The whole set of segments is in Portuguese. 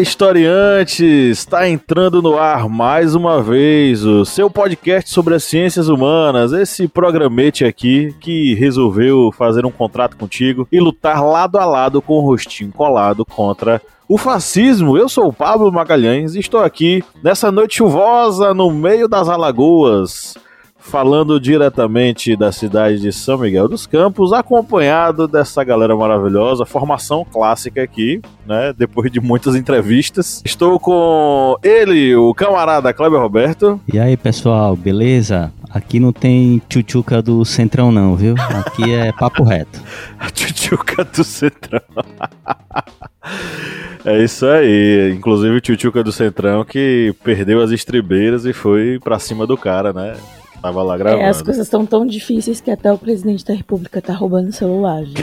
historiantes! Está entrando no ar mais uma vez o seu podcast sobre as ciências humanas, esse programete aqui que resolveu fazer um contrato contigo e lutar lado a lado com o rostinho colado contra o fascismo. Eu sou o Pablo Magalhães e estou aqui nessa noite chuvosa no meio das Alagoas falando diretamente da cidade de São Miguel dos Campos, acompanhado dessa galera maravilhosa, formação clássica aqui, né? Depois de muitas entrevistas. Estou com ele, o camarada Kleber Roberto. E aí, pessoal, beleza? Aqui não tem tchutchuca do Centrão não, viu? Aqui é papo reto. A tchutchuca do Centrão. É isso aí. Inclusive o Tchutchuca do Centrão que perdeu as estribeiras e foi pra cima do cara, né? Tava lá gravando. É, as coisas estão tão difíceis que até o presidente da república tá roubando o celular, gente.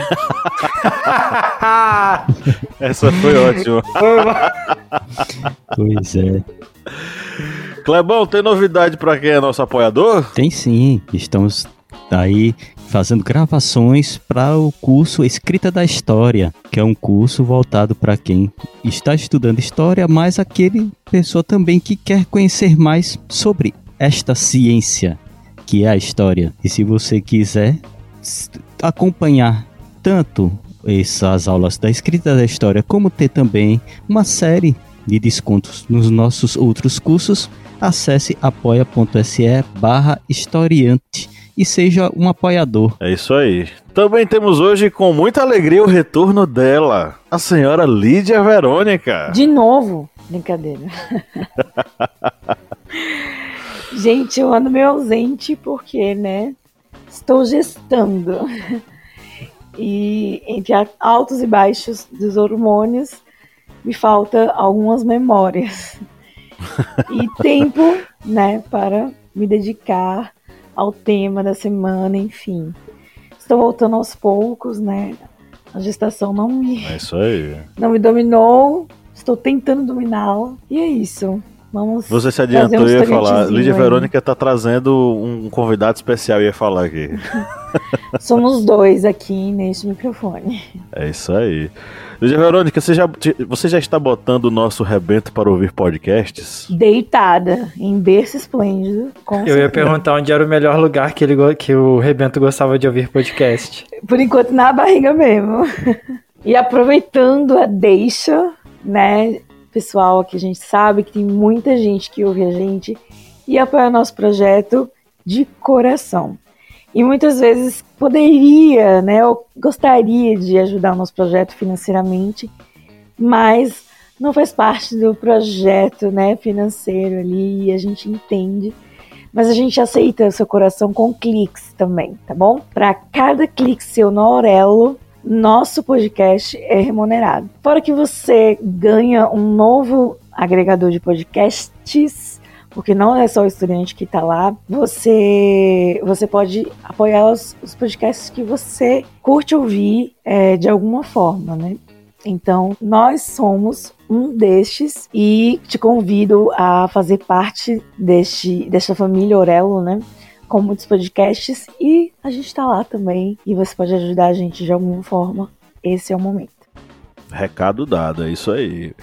Essa foi ótima. Pois é. Clebão, tem novidade pra quem é nosso apoiador? Tem sim. Estamos aí fazendo gravações para o curso Escrita da História, que é um curso voltado para quem está estudando história, mas aquele pessoa também que quer conhecer mais sobre esta ciência que é a história. E se você quiser acompanhar tanto essas aulas da escrita da história, como ter também uma série de descontos nos nossos outros cursos, acesse apoia.se barra historiante e seja um apoiador. É isso aí. Também temos hoje, com muita alegria, o retorno dela, a senhora Lídia Verônica. De novo, brincadeira. gente, eu ando meio ausente porque, né? Estou gestando. E entre altos e baixos dos hormônios, me falta algumas memórias. E tempo, né, para me dedicar ao tema da semana, enfim. Estou voltando aos poucos, né? A gestação não me, É isso aí. não me dominou, estou tentando dominá-la. E é isso. Vamos. Você se adiantou e ia falar. Lídia aí. Verônica tá trazendo um convidado especial e ia falar aqui. Somos dois aqui neste microfone. É isso aí. Lídia Verônica, você já, você já está botando o nosso rebento para ouvir podcasts? Deitada, em berço esplêndido. Com Eu ia perguntar onde era o melhor lugar que, ele, que o Rebento gostava de ouvir podcast. Por enquanto, na barriga mesmo. e aproveitando a deixa, né, pessoal, que a gente sabe que tem muita gente que ouve a gente e apoia nosso projeto de coração. E muitas vezes poderia, né, ou gostaria de ajudar o nosso projeto financeiramente, mas não faz parte do projeto, né, financeiro ali, e a gente entende. Mas a gente aceita o seu coração com cliques também, tá bom? Para cada clique seu no Aurelo, nosso podcast é remunerado. Fora que você ganha um novo agregador de podcasts, porque não é só o estudante que está lá, você, você pode apoiar os, os podcasts que você curte ouvir é, de alguma forma, né? Então, nós somos um destes e te convido a fazer parte deste, desta família Aurelo, né? Com muitos podcasts e a gente tá lá também e você pode ajudar a gente de alguma forma. Esse é o momento. Recado dado, é isso aí.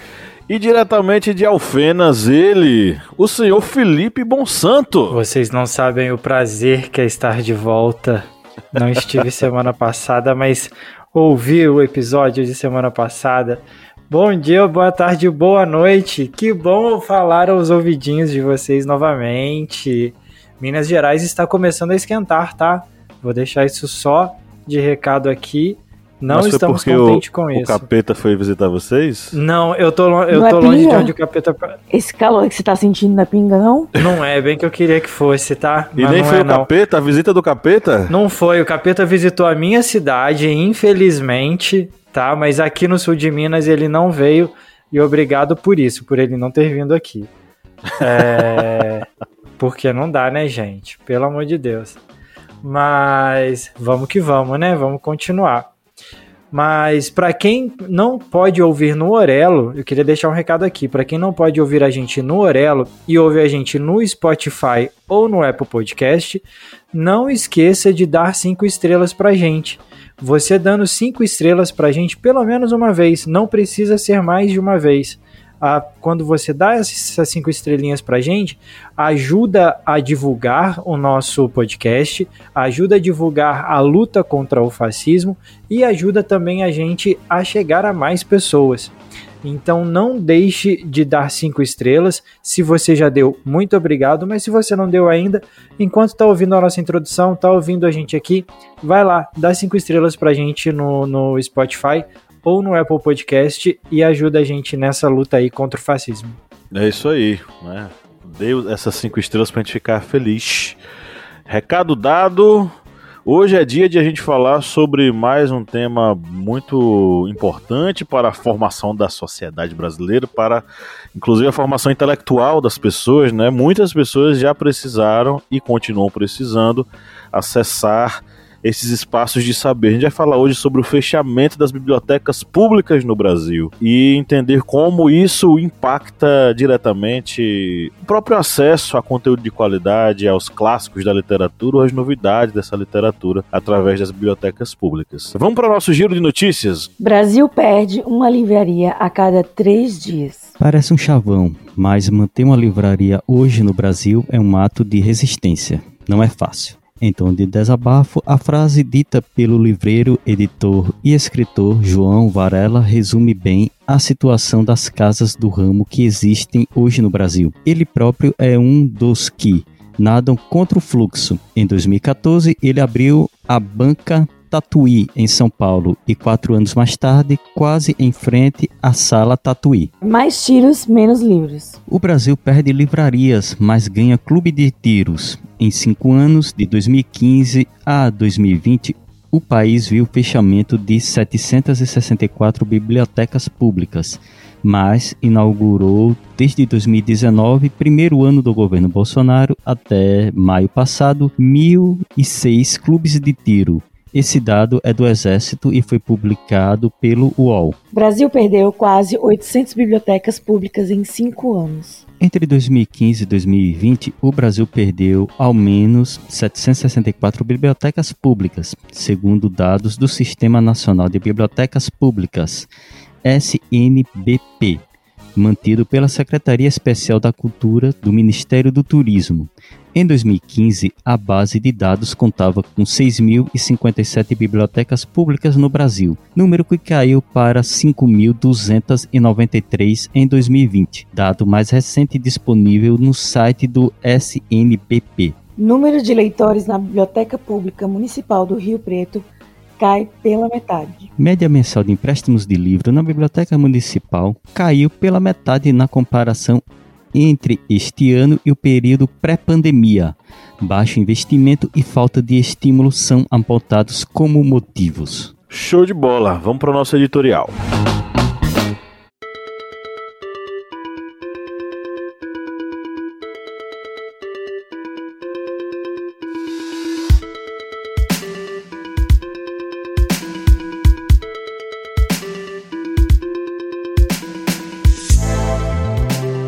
E diretamente de Alfenas, ele, o senhor Felipe Bonsanto. Vocês não sabem o prazer que é estar de volta. Não estive semana passada, mas ouvi o episódio de semana passada. Bom dia, boa tarde, boa noite. Que bom falar aos ouvidinhos de vocês novamente. Minas Gerais está começando a esquentar, tá? Vou deixar isso só de recado aqui. Não Mas estamos contentes o, com o isso. capeta foi visitar vocês? Não, eu tô, eu Não é tô longe de pinga? onde o capeta. Esse calor que você tá sentindo na pinga, não? Não é bem que eu queria que fosse, tá? E Mas nem não foi é, o não. capeta, a visita do capeta? Não foi, o capeta visitou a minha cidade, infelizmente, tá? Mas aqui no sul de Minas ele não veio e obrigado por isso, por ele não ter vindo aqui. É... Porque não dá, né, gente? Pelo amor de Deus. Mas vamos que vamos, né? Vamos continuar. Mas para quem não pode ouvir no Orelo, eu queria deixar um recado aqui. Para quem não pode ouvir a gente no Orelo e ouvir a gente no Spotify ou no Apple Podcast, não esqueça de dar cinco estrelas para gente. Você dando cinco estrelas para gente pelo menos uma vez, não precisa ser mais de uma vez a, quando você dá essas cinco estrelinhas pra gente, ajuda a divulgar o nosso podcast, ajuda a divulgar a luta contra o fascismo e ajuda também a gente a chegar a mais pessoas. Então não deixe de dar cinco estrelas. Se você já deu, muito obrigado. Mas se você não deu ainda, enquanto está ouvindo a nossa introdução, está ouvindo a gente aqui, vai lá, dá cinco estrelas pra gente no, no Spotify ou no Apple Podcast e ajuda a gente nessa luta aí contra o fascismo. É isso aí, né? Dei essas cinco estrelas pra gente ficar feliz. Recado dado. Hoje é dia de a gente falar sobre mais um tema muito importante para a formação da sociedade brasileira, para inclusive a formação intelectual das pessoas, né? Muitas pessoas já precisaram e continuam precisando acessar esses espaços de saber. A gente vai falar hoje sobre o fechamento das bibliotecas públicas no Brasil e entender como isso impacta diretamente o próprio acesso a conteúdo de qualidade, aos clássicos da literatura ou às novidades dessa literatura através das bibliotecas públicas. Vamos para o nosso giro de notícias. Brasil perde uma livraria a cada três dias. Parece um chavão, mas manter uma livraria hoje no Brasil é um ato de resistência. Não é fácil. Em tom de desabafo, a frase dita pelo livreiro, editor e escritor João Varela resume bem a situação das casas do ramo que existem hoje no Brasil. Ele próprio é um dos que nadam contra o fluxo. Em 2014, ele abriu a banca Tatuí, em São Paulo, e quatro anos mais tarde, quase em frente à Sala Tatuí. Mais tiros, menos livros. O Brasil perde livrarias, mas ganha clube de tiros. Em cinco anos, de 2015 a 2020, o país viu o fechamento de 764 bibliotecas públicas, mas inaugurou desde 2019, primeiro ano do governo Bolsonaro, até maio passado, 1.006 clubes de tiro, esse dado é do Exército e foi publicado pelo UOL. Brasil perdeu quase 800 bibliotecas públicas em cinco anos. Entre 2015 e 2020, o Brasil perdeu ao menos 764 bibliotecas públicas, segundo dados do Sistema Nacional de Bibliotecas Públicas, SNBP, mantido pela Secretaria Especial da Cultura do Ministério do Turismo. Em 2015, a base de dados contava com 6.057 bibliotecas públicas no Brasil, número que caiu para 5.293 em 2020, dado mais recente disponível no site do SNPP. Número de leitores na Biblioteca Pública Municipal do Rio Preto cai pela metade. Média mensal de empréstimos de livro na Biblioteca Municipal caiu pela metade na comparação entre este ano e o período pré-pandemia. Baixo investimento e falta de estímulo são apontados como motivos. Show de bola, vamos para o nosso editorial.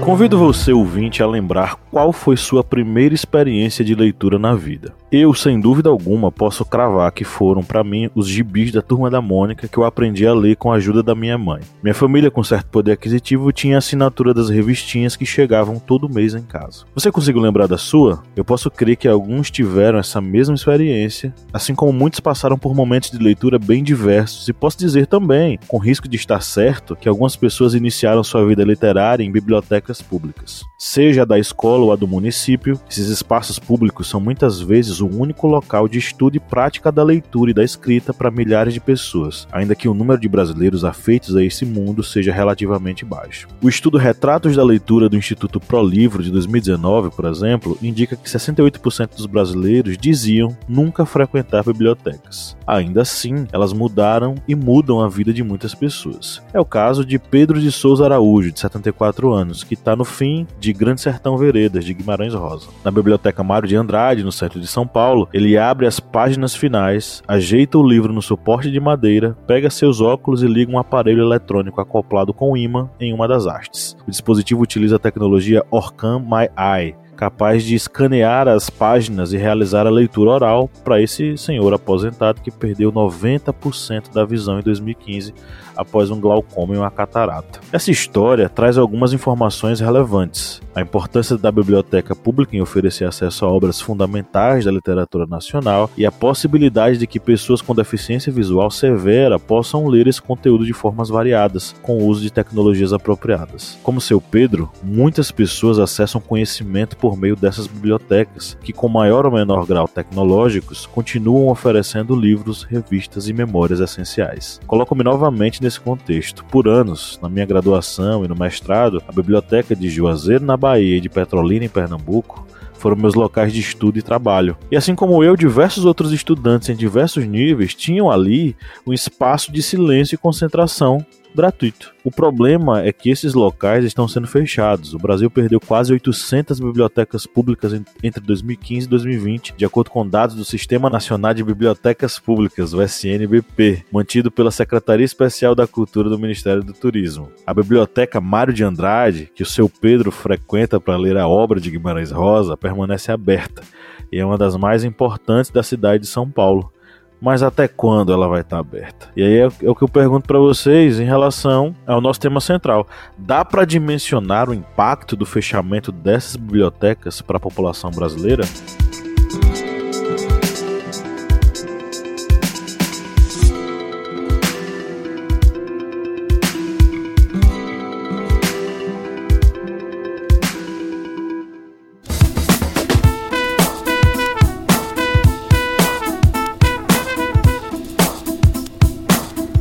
Convido você, ouvinte, a lembrar qual foi sua primeira experiência de leitura na vida. Eu, sem dúvida alguma, posso cravar que foram para mim os gibis da Turma da Mônica que eu aprendi a ler com a ajuda da minha mãe. Minha família, com certo poder aquisitivo, tinha assinatura das revistinhas que chegavam todo mês em casa. Você conseguiu lembrar da sua? Eu posso crer que alguns tiveram essa mesma experiência, assim como muitos passaram por momentos de leitura bem diversos, e posso dizer também, com risco de estar certo, que algumas pessoas iniciaram sua vida literária em bibliotecas públicas. Seja a da escola ou a do município, esses espaços públicos são muitas vezes o único local de estudo e prática da leitura e da escrita para milhares de pessoas, ainda que o número de brasileiros afeitos a esse mundo seja relativamente baixo. O estudo Retratos da Leitura do Instituto Pro Livro de 2019, por exemplo, indica que 68% dos brasileiros diziam nunca frequentar bibliotecas. Ainda assim, elas mudaram e mudam a vida de muitas pessoas. É o caso de Pedro de Souza Araújo, de 74 anos, que está no fim de Grande Sertão Veredas, de Guimarães Rosa. Na Biblioteca Mário de Andrade, no centro de São Paulo, ele abre as páginas finais, ajeita o livro no suporte de madeira, pega seus óculos e liga um aparelho eletrônico acoplado com imã em uma das hastes. O dispositivo utiliza a tecnologia Orcam My Eye, capaz de escanear as páginas e realizar a leitura oral para esse senhor aposentado que perdeu 90% da visão em 2015 após um glaucoma e uma catarata. Essa história traz algumas informações relevantes. A importância da biblioteca pública em oferecer acesso a obras fundamentais da literatura nacional e a possibilidade de que pessoas com deficiência visual severa possam ler esse conteúdo de formas variadas, com o uso de tecnologias apropriadas. Como seu Pedro, muitas pessoas acessam conhecimento por meio dessas bibliotecas, que com maior ou menor grau tecnológicos continuam oferecendo livros, revistas e memórias essenciais. Coloco-me novamente nesse contexto. Por anos, na minha graduação e no mestrado, a biblioteca de Juazeiro, na Bahia, e de Petrolina, em Pernambuco, foram meus locais de estudo e trabalho. E assim como eu, diversos outros estudantes em diversos níveis tinham ali um espaço de silêncio e concentração gratuito. O problema é que esses locais estão sendo fechados. O Brasil perdeu quase 800 bibliotecas públicas entre 2015 e 2020, de acordo com dados do Sistema Nacional de Bibliotecas Públicas, o SNBP, mantido pela Secretaria Especial da Cultura do Ministério do Turismo. A Biblioteca Mário de Andrade, que o seu Pedro frequenta para ler a obra de Guimarães Rosa, permanece aberta e é uma das mais importantes da cidade de São Paulo mas até quando ela vai estar aberta? E aí é, é o que eu pergunto para vocês em relação ao nosso tema central. Dá para dimensionar o impacto do fechamento dessas bibliotecas para a população brasileira?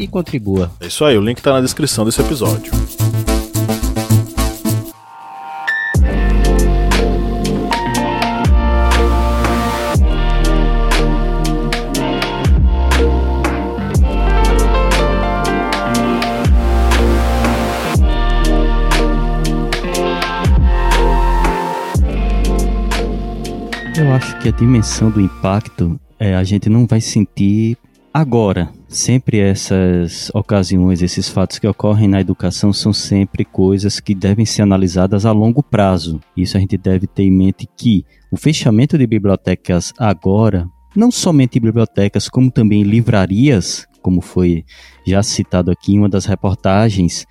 e contribua. É isso aí, o link está na descrição desse episódio. Eu acho que a dimensão do impacto é, a gente não vai sentir agora. Sempre essas ocasiões, esses fatos que ocorrem na educação são sempre coisas que devem ser analisadas a longo prazo. Isso a gente deve ter em mente que o fechamento de bibliotecas agora, não somente bibliotecas, como também livrarias, como foi já citado aqui em uma das reportagens,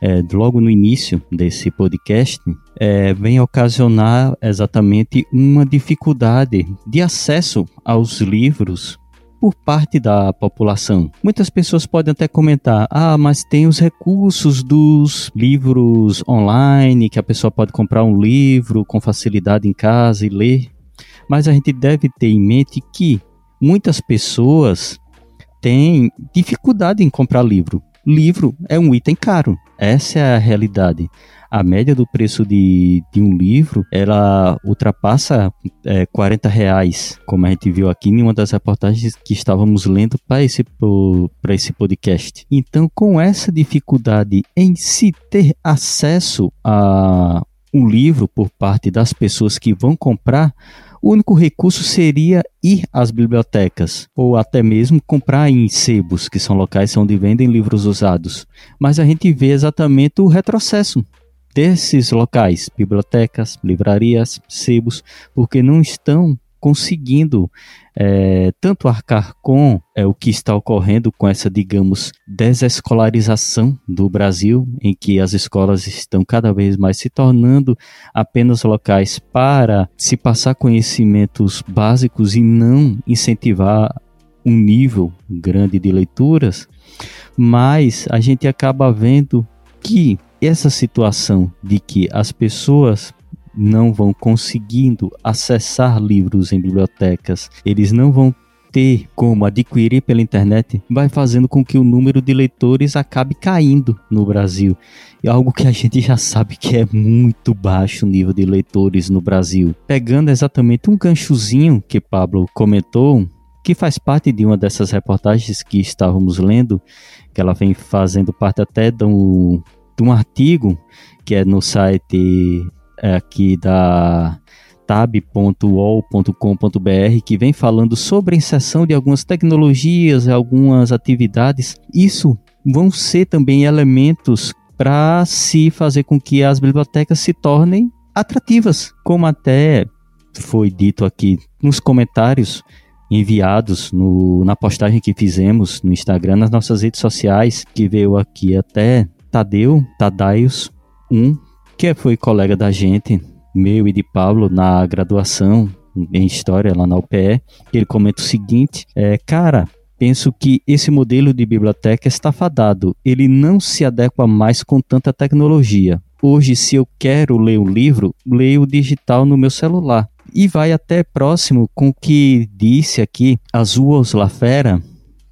é, logo no início desse podcast, é, vem ocasionar exatamente uma dificuldade de acesso aos livros por parte da população. Muitas pessoas podem até comentar: ah, mas tem os recursos dos livros online, que a pessoa pode comprar um livro com facilidade em casa e ler. Mas a gente deve ter em mente que muitas pessoas têm dificuldade em comprar livro. Livro é um item caro. Essa é a realidade a média do preço de, de um livro ela ultrapassa é, 40 reais, como a gente viu aqui em uma das reportagens que estávamos lendo para esse, esse podcast. Então, com essa dificuldade em se ter acesso a um livro por parte das pessoas que vão comprar, o único recurso seria ir às bibliotecas ou até mesmo comprar em sebos, que são locais onde vendem livros usados. Mas a gente vê exatamente o retrocesso desses locais, bibliotecas, livrarias, sebos, porque não estão conseguindo é, tanto arcar com é, o que está ocorrendo com essa, digamos, desescolarização do Brasil, em que as escolas estão cada vez mais se tornando apenas locais para se passar conhecimentos básicos e não incentivar um nível grande de leituras, mas a gente acaba vendo que essa situação de que as pessoas não vão conseguindo acessar livros em bibliotecas, eles não vão ter como adquirir pela internet, vai fazendo com que o número de leitores acabe caindo no Brasil. É algo que a gente já sabe que é muito baixo o nível de leitores no Brasil. Pegando exatamente um ganchozinho que Pablo comentou, que faz parte de uma dessas reportagens que estávamos lendo, que ela vem fazendo parte até de um, de um artigo que é no site aqui da tab.ol.com.br que vem falando sobre a inserção de algumas tecnologias, algumas atividades. Isso vão ser também elementos para se fazer com que as bibliotecas se tornem atrativas, como até foi dito aqui nos comentários enviados no, na postagem que fizemos no Instagram, nas nossas redes sociais, que veio aqui até Tadeu, Tadaios 1, que foi colega da gente, meu e de Pablo, na graduação em História lá na UPE, ele comenta o seguinte, é, cara, penso que esse modelo de biblioteca está fadado, ele não se adequa mais com tanta tecnologia. Hoje, se eu quero ler um livro, leio digital no meu celular. E vai até próximo com o que disse aqui Azuos Lafera,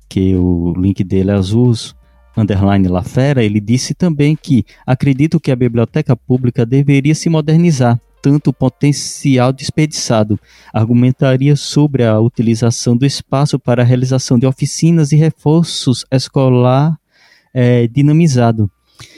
que o link dele é Azuos underline Lafera, ele disse também que acredito que a biblioteca pública deveria se modernizar, tanto o potencial desperdiçado. Argumentaria sobre a utilização do espaço para a realização de oficinas e reforços escolar é, dinamizado.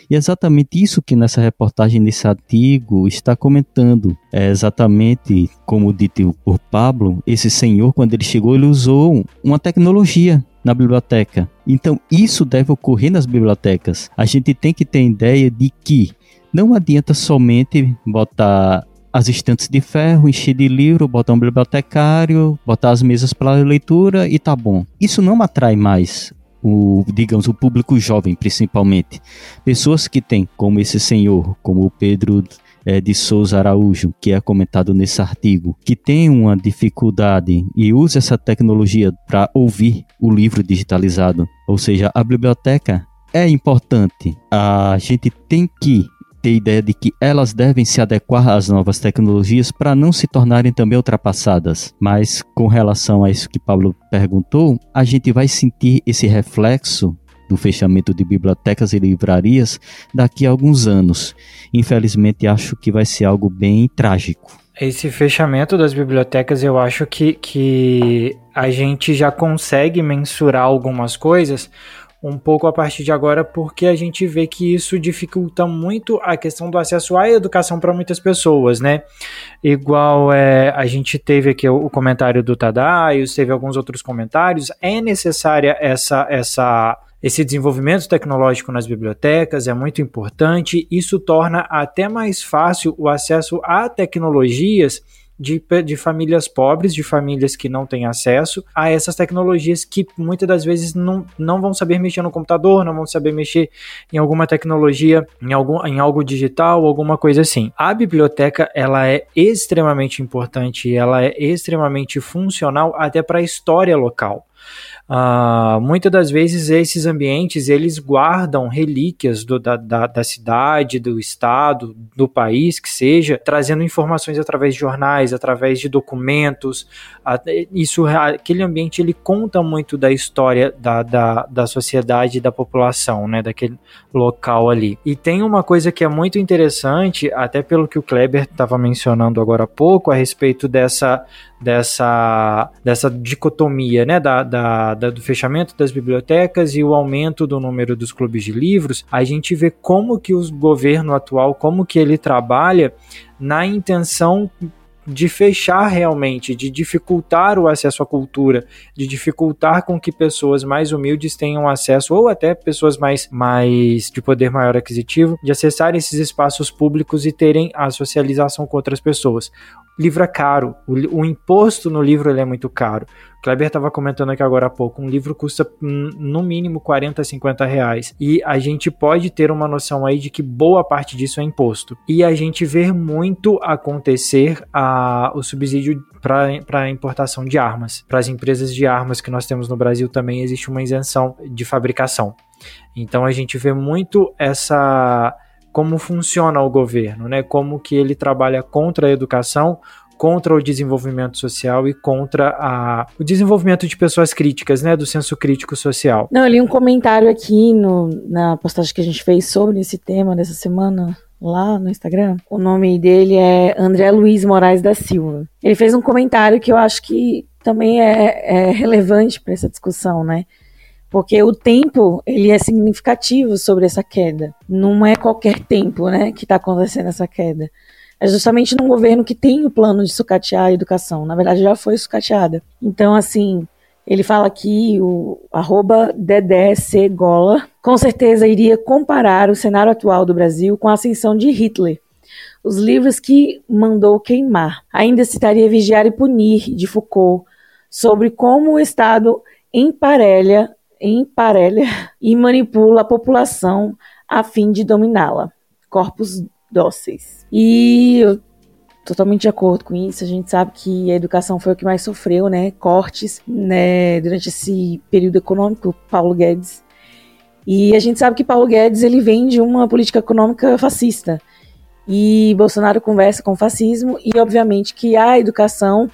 E é exatamente isso que nessa reportagem, nesse artigo, está comentando. É exatamente como dito por Pablo, esse senhor, quando ele chegou, ele usou uma tecnologia na biblioteca. Então, isso deve ocorrer nas bibliotecas. A gente tem que ter ideia de que não adianta somente botar as estantes de ferro, encher de livro, botar um bibliotecário, botar as mesas para leitura e tá bom. Isso não atrai mais o, digamos, o público jovem, principalmente. Pessoas que têm, como esse senhor, como o Pedro é, de Souza Araújo, que é comentado nesse artigo, que tem uma dificuldade e usa essa tecnologia para ouvir o livro digitalizado. Ou seja, a biblioteca é importante. A gente tem que ter ideia de que elas devem se adequar às novas tecnologias para não se tornarem também ultrapassadas. Mas com relação a isso que Pablo perguntou, a gente vai sentir esse reflexo do fechamento de bibliotecas e livrarias daqui a alguns anos. Infelizmente, acho que vai ser algo bem trágico. Esse fechamento das bibliotecas, eu acho que, que a gente já consegue mensurar algumas coisas um pouco a partir de agora, porque a gente vê que isso dificulta muito a questão do acesso à educação para muitas pessoas, né? Igual é, a gente teve aqui o, comentário do Tadaios, teve alguns outros comentários, é necessária essa, essa esse desenvolvimento tecnológico nas bibliotecas é muito importante, isso torna até mais fácil o acesso a tecnologias de, de famílias pobres, de famílias que não têm acesso a essas tecnologias que muitas das vezes não, não vão saber mexer no computador, não vão saber mexer em alguma tecnologia, em, algum, em algo digital, alguma coisa assim. A biblioteca ela é extremamente importante, ela é extremamente funcional até para a história local. Uh, muitas das vezes esses ambientes eles guardam relíquias do, da, da, da, cidade, do estado, do país, que seja, trazendo informações através de jornais, através de documentos. Uh, isso, aquele ambiente ele conta muito da história da, da, da sociedade da população, né, daquele local ali. E tem uma coisa que é muito interessante, até pelo que o Kleber estava mencionando agora há pouco, a respeito dessa dessa, dessa dicotomia né, da, da, da, do fechamento das bibliotecas e o aumento do número dos clubes de livros, a gente vê como que o governo atual, como que ele trabalha na intenção de fechar realmente, de dificultar o acesso à cultura, de dificultar com que pessoas mais humildes tenham acesso, ou até pessoas mais, mais de poder maior aquisitivo, de acessar esses espaços públicos e terem a socialização com outras pessoas livro é caro, o, o imposto no livro ele é muito caro. O Kleber estava comentando aqui agora há pouco, um livro custa hum, no mínimo 40, 50 reais. E a gente pode ter uma noção aí de que boa parte disso é imposto. E a gente vê muito acontecer a, o subsídio para a importação de armas. Para as empresas de armas que nós temos no Brasil também existe uma isenção de fabricação. Então a gente vê muito essa como funciona o governo, né? Como que ele trabalha contra a educação, contra o desenvolvimento social e contra a, o desenvolvimento de pessoas críticas, né? Do senso crítico social. Não, eu li um comentário aqui no, na postagem que a gente fez sobre esse tema dessa semana lá no Instagram. O nome dele é André Luiz Moraes da Silva. Ele fez um comentário que eu acho que também é, é relevante para essa discussão, né? Porque o tempo ele é significativo sobre essa queda. Não é qualquer tempo, né, que está acontecendo essa queda. É justamente num governo que tem o plano de sucatear a educação. Na verdade, já foi sucateada. Então, assim, ele fala que o arroba Gola com certeza iria comparar o cenário atual do Brasil com a ascensão de Hitler. Os livros que mandou queimar. Ainda citaria Vigiar e Punir, de Foucault, sobre como o Estado emparelha emparelha e manipula a população a fim de dominá-la. Corpos dóceis. E eu totalmente de acordo com isso. A gente sabe que a educação foi o que mais sofreu, né? Cortes, né? Durante esse período econômico, Paulo Guedes. E a gente sabe que Paulo Guedes ele vem de uma política econômica fascista. E Bolsonaro conversa com o fascismo e obviamente que a educação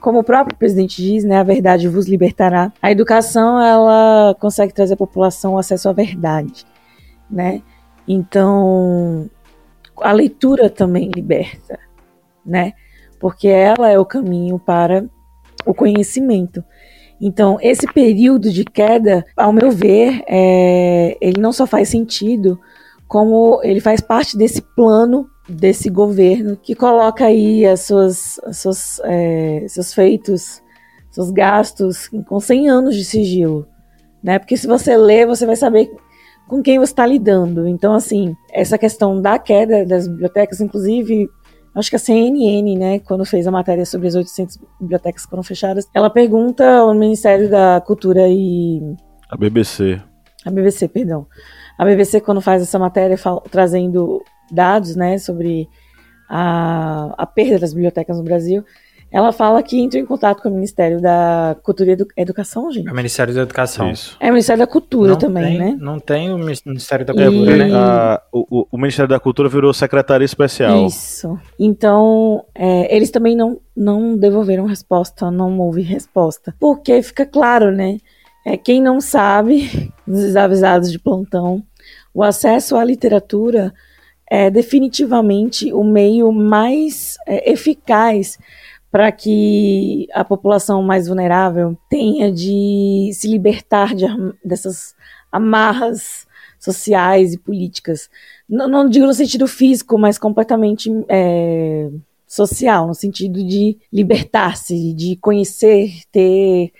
como o próprio presidente diz, né, a verdade vos libertará. A educação ela consegue trazer à população acesso à verdade, né? Então, a leitura também liberta, né? Porque ela é o caminho para o conhecimento. Então, esse período de queda, ao meu ver, é, ele não só faz sentido, como ele faz parte desse plano desse governo que coloca aí as suas, as suas é, seus feitos, seus gastos com 100 anos de sigilo, né? Porque se você lê, você vai saber com quem você está lidando. Então, assim, essa questão da queda das bibliotecas, inclusive, acho que a CNN, né, quando fez a matéria sobre as 800 bibliotecas que foram fechadas, ela pergunta ao Ministério da Cultura e... A BBC. A BBC, perdão. A BBC, quando faz essa matéria, fala, trazendo dados né, sobre a, a perda das bibliotecas no Brasil, ela fala que entrou em contato com o Ministério da Cultura e Edu Educação, gente. É o Ministério da Educação. Isso. É o Ministério da Cultura não também, tem, né? Não tem o Ministério da Cultura, e... né? A, o, o, Ministério da Cultura virou Secretaria Especial. Isso. Então, é, eles também não, não devolveram resposta, não houve resposta. Porque fica claro, né? É, quem não sabe, os desavisados de plantão, o acesso à literatura é definitivamente o meio mais é, eficaz para que a população mais vulnerável tenha de se libertar de, dessas amarras sociais e políticas. Não, não, digo no sentido físico, mas completamente é, social, no sentido de libertar-se, de conhecer, ter,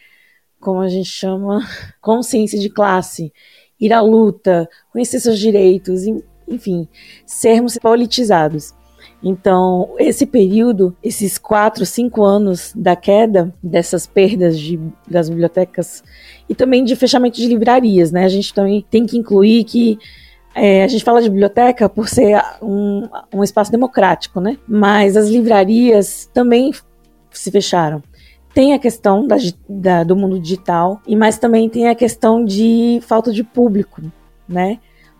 como a gente chama, consciência de classe, ir à luta, conhecer seus direitos, enfim, sermos politizados. Então, esse período, esses quatro, cinco anos da queda dessas perdas de, das bibliotecas e também de fechamento de livrarias, né? A gente também tem que incluir que é, a gente fala de biblioteca por ser um, um espaço democrático, né? Mas as livrarias também se fecharam. Tem a questão da, da, do mundo digital, e mas também tem a questão de falta de público, né?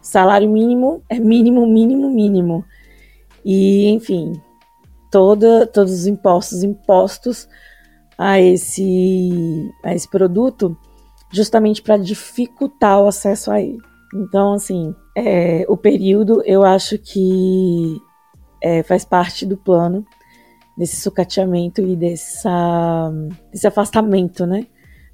Salário mínimo é mínimo, mínimo, mínimo. E, enfim, toda, todos os impostos impostos a esse, a esse produto justamente para dificultar o acesso a ele. Então, assim, é, o período eu acho que é, faz parte do plano desse sucateamento e dessa, desse afastamento, né,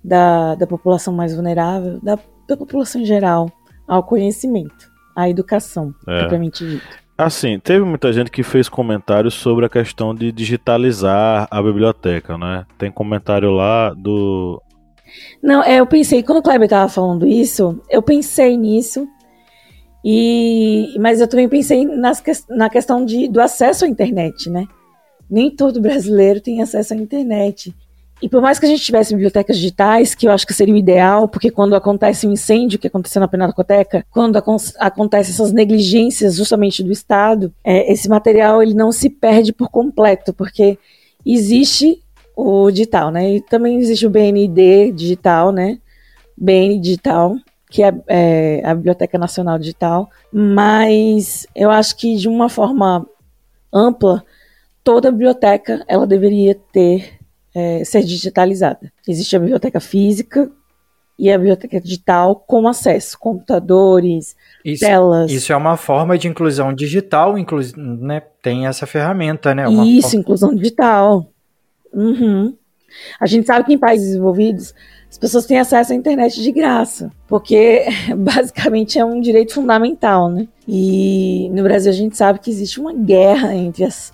da, da população mais vulnerável, da, da população em geral, ao conhecimento, à educação, é. propriamente dito. Assim, teve muita gente que fez comentários sobre a questão de digitalizar a biblioteca, né? Tem comentário lá do. Não, é, eu pensei, quando o Kleber estava falando isso, eu pensei nisso, e mas eu também pensei nas, na questão de, do acesso à internet, né? nem todo brasileiro tem acesso à internet. E por mais que a gente tivesse bibliotecas digitais, que eu acho que seria o ideal, porque quando acontece um incêndio, que aconteceu na Pinacoteca, quando acontecem essas negligências justamente do Estado, é, esse material ele não se perde por completo, porque existe o digital, né? E também existe o BND digital, né? BN digital, que é, é a Biblioteca Nacional Digital, mas eu acho que de uma forma ampla, toda biblioteca ela deveria ter é, ser digitalizada. Existe a biblioteca física e a biblioteca digital com acesso, computadores, isso, telas. Isso é uma forma de inclusão digital, inclu né? Tem essa ferramenta, né? Uma isso, forma... inclusão digital. Uhum. A gente sabe que em países desenvolvidos as pessoas têm acesso à internet de graça, porque basicamente é um direito fundamental, né? E no Brasil a gente sabe que existe uma guerra entre as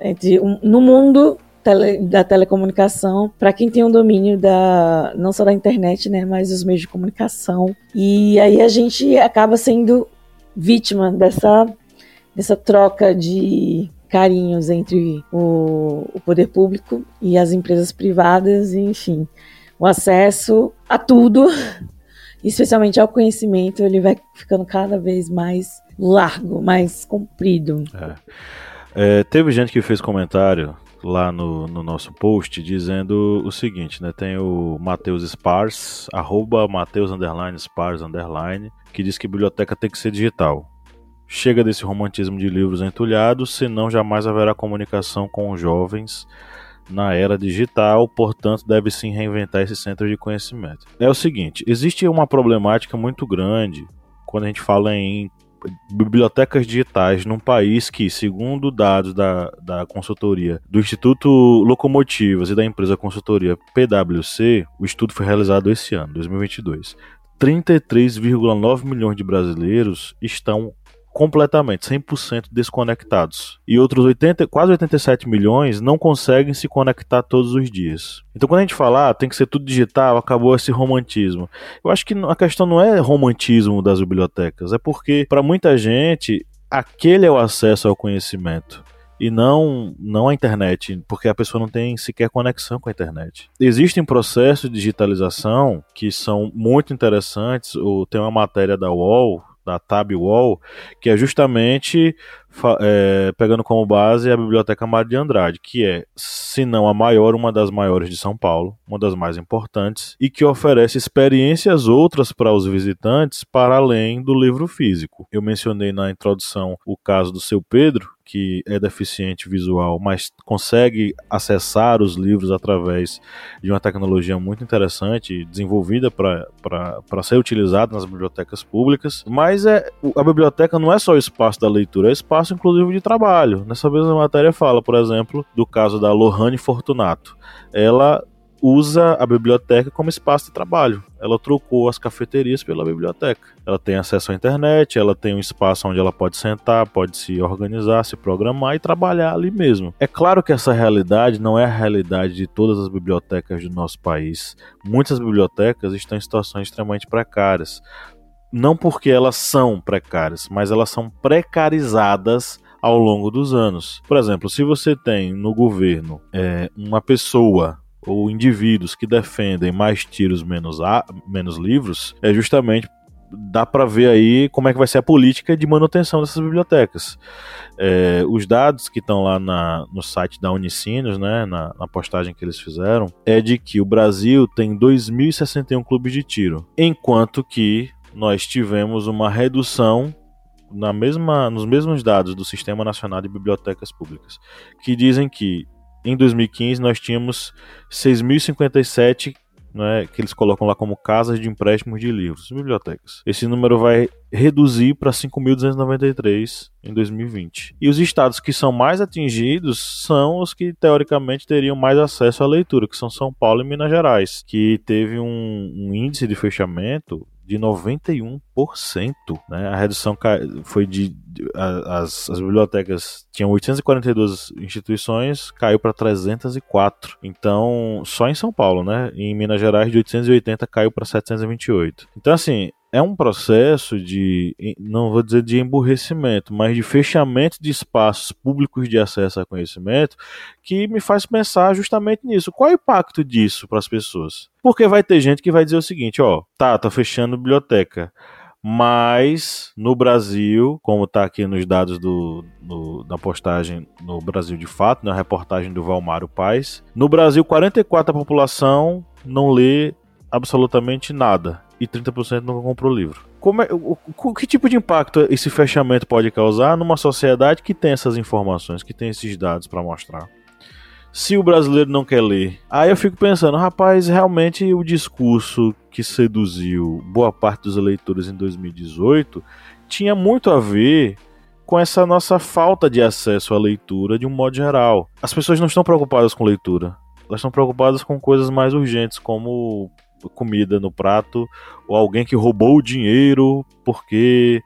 entre um, no mundo tele, da telecomunicação para quem tem um domínio da não só da internet, né, mas dos meios de comunicação. E aí a gente acaba sendo vítima dessa dessa troca de carinhos entre o, o poder público e as empresas privadas, e, enfim, o acesso a tudo, especialmente ao conhecimento, ele vai ficando cada vez mais largo, mais comprido. É. É, teve gente que fez comentário lá no, no nosso post dizendo o seguinte, né? Tem o Matheus Spars, arroba Matheus underline Spars underline, que diz que biblioteca tem que ser digital. Chega desse romantismo de livros entulhados, senão jamais haverá comunicação com os jovens na era digital, portanto, deve sim reinventar esse centro de conhecimento. É o seguinte: existe uma problemática muito grande quando a gente fala em bibliotecas digitais num país que, segundo dados da, da consultoria do Instituto Locomotivas e da empresa consultoria PwC, o estudo foi realizado esse ano, 2022. 33,9 milhões de brasileiros estão completamente, 100% desconectados. E outros 80, quase 87 milhões não conseguem se conectar todos os dias. Então quando a gente fala, ah, tem que ser tudo digital, acabou esse romantismo. Eu acho que a questão não é romantismo das bibliotecas, é porque para muita gente aquele é o acesso ao conhecimento e não não a internet, porque a pessoa não tem sequer conexão com a internet. Existem processos de digitalização que são muito interessantes. Tem uma matéria da UOL da Tab Wall, que é justamente é, pegando como base a Biblioteca Mário de Andrade, que é, se não a maior, uma das maiores de São Paulo, uma das mais importantes, e que oferece experiências outras para os visitantes para além do livro físico. Eu mencionei na introdução o caso do seu Pedro, que é deficiente visual, mas consegue acessar os livros através de uma tecnologia muito interessante, desenvolvida para ser utilizada nas bibliotecas públicas. Mas é, a biblioteca não é só o espaço da leitura, é espaço inclusive de trabalho. Nessa mesma matéria fala, por exemplo, do caso da Lohane Fortunato. Ela usa a biblioteca como espaço de trabalho. Ela trocou as cafeterias pela biblioteca. Ela tem acesso à internet, ela tem um espaço onde ela pode sentar, pode se organizar, se programar e trabalhar ali mesmo. É claro que essa realidade não é a realidade de todas as bibliotecas do nosso país. Muitas bibliotecas estão em situações extremamente precárias. Não porque elas são precárias, mas elas são precarizadas ao longo dos anos. Por exemplo, se você tem no governo é, uma pessoa ou indivíduos que defendem mais tiros menos, a, menos livros, é justamente dá para ver aí como é que vai ser a política de manutenção dessas bibliotecas. É, os dados que estão lá na, no site da Unicinos, né, na, na, postagem que eles fizeram, é de que o Brasil tem 2.061 clubes de tiro, enquanto que nós tivemos uma redução na mesma, nos mesmos dados do Sistema Nacional de Bibliotecas Públicas, que dizem que em 2015 nós tínhamos 6.057 né, que eles colocam lá como casas de empréstimos de livros, bibliotecas. Esse número vai reduzir para 5.293 em 2020. E os estados que são mais atingidos são os que teoricamente teriam mais acesso à leitura, que são São Paulo e Minas Gerais, que teve um, um índice de fechamento de 91%. Né? A redução foi de. As, as bibliotecas tinham 842 instituições, caiu para 304. Então, só em São Paulo, né? Em Minas Gerais, de 880 caiu para 728. Então, assim, é um processo de, não vou dizer de emburrecimento, mas de fechamento de espaços públicos de acesso a conhecimento, que me faz pensar justamente nisso. Qual é o impacto disso para as pessoas? Porque vai ter gente que vai dizer o seguinte, ó, tá, tá fechando biblioteca mas no Brasil, como está aqui nos dados do, da postagem no Brasil de Fato, na né, reportagem do Valmário Paz, no Brasil 44% da população não lê absolutamente nada e 30% nunca comprou livro. Como é, o, o, que tipo de impacto esse fechamento pode causar numa sociedade que tem essas informações, que tem esses dados para mostrar? se o brasileiro não quer ler. Aí eu fico pensando, rapaz, realmente o discurso que seduziu boa parte dos eleitores em 2018 tinha muito a ver com essa nossa falta de acesso à leitura de um modo geral. As pessoas não estão preocupadas com leitura. Elas estão preocupadas com coisas mais urgentes, como comida no prato, ou alguém que roubou o dinheiro porque,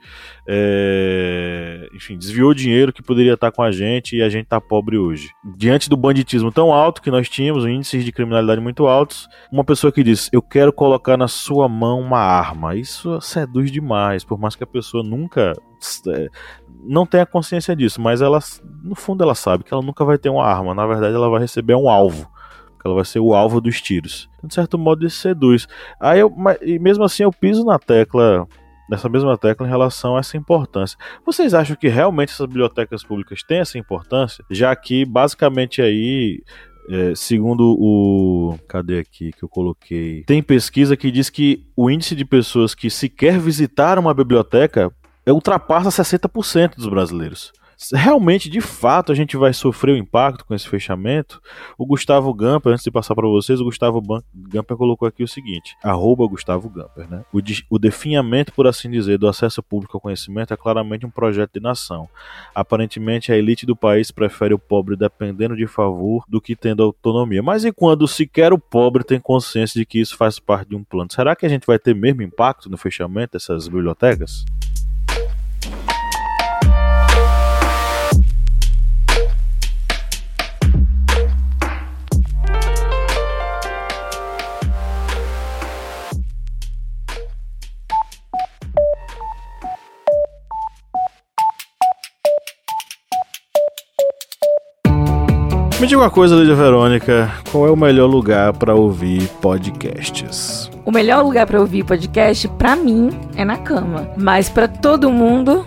é, enfim, desviou dinheiro que poderia estar com a gente e a gente está pobre hoje. Diante do banditismo tão alto que nós tínhamos, índices de criminalidade muito altos, uma pessoa que diz: Eu quero colocar na sua mão uma arma. Isso seduz demais, por mais que a pessoa nunca. É, não tenha consciência disso, mas ela, no fundo, ela sabe que ela nunca vai ter uma arma. Na verdade, ela vai receber um alvo ela vai ser o alvo dos tiros. Então, de certo modo, isso seduz. Aí eu, e mesmo assim, eu piso na tecla, nessa mesma tecla, em relação a essa importância. Vocês acham que realmente essas bibliotecas públicas têm essa importância? Já que, basicamente, aí. É, segundo o. Cadê aqui que eu coloquei? Tem pesquisa que diz que o índice de pessoas que sequer visitaram uma biblioteca ultrapassa 60% dos brasileiros realmente, de fato, a gente vai sofrer o impacto com esse fechamento. O Gustavo Gamper, antes de passar para vocês, o Gustavo Gamper colocou aqui o seguinte: arroba Gustavo Gamper, né? O, de, o definhamento, por assim dizer, do acesso público ao conhecimento é claramente um projeto de nação. Aparentemente, a elite do país prefere o pobre dependendo de favor do que tendo autonomia. Mas e quando sequer o pobre tem consciência de que isso faz parte de um plano? Será que a gente vai ter mesmo impacto no fechamento dessas bibliotecas? Me diga uma coisa, Lídia Verônica, qual é o melhor lugar para ouvir podcasts? O melhor lugar para ouvir podcast, para mim, é na cama. Mas para todo mundo,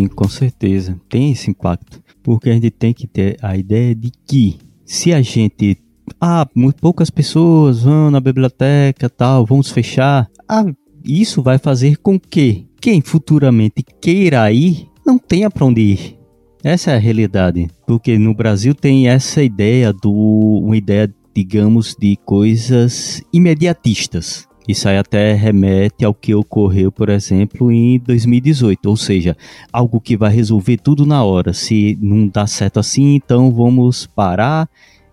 Sim, com certeza. Tem esse impacto. Porque a gente tem que ter a ideia de que se a gente. Ah, muito poucas pessoas vão na biblioteca tal, vamos fechar. Ah, isso vai fazer com que quem futuramente queira ir não tenha para onde ir. Essa é a realidade. Porque no Brasil tem essa ideia do. uma ideia, digamos, de coisas imediatistas. Isso aí até remete ao que ocorreu, por exemplo, em 2018, ou seja, algo que vai resolver tudo na hora. Se não dá certo assim, então vamos parar,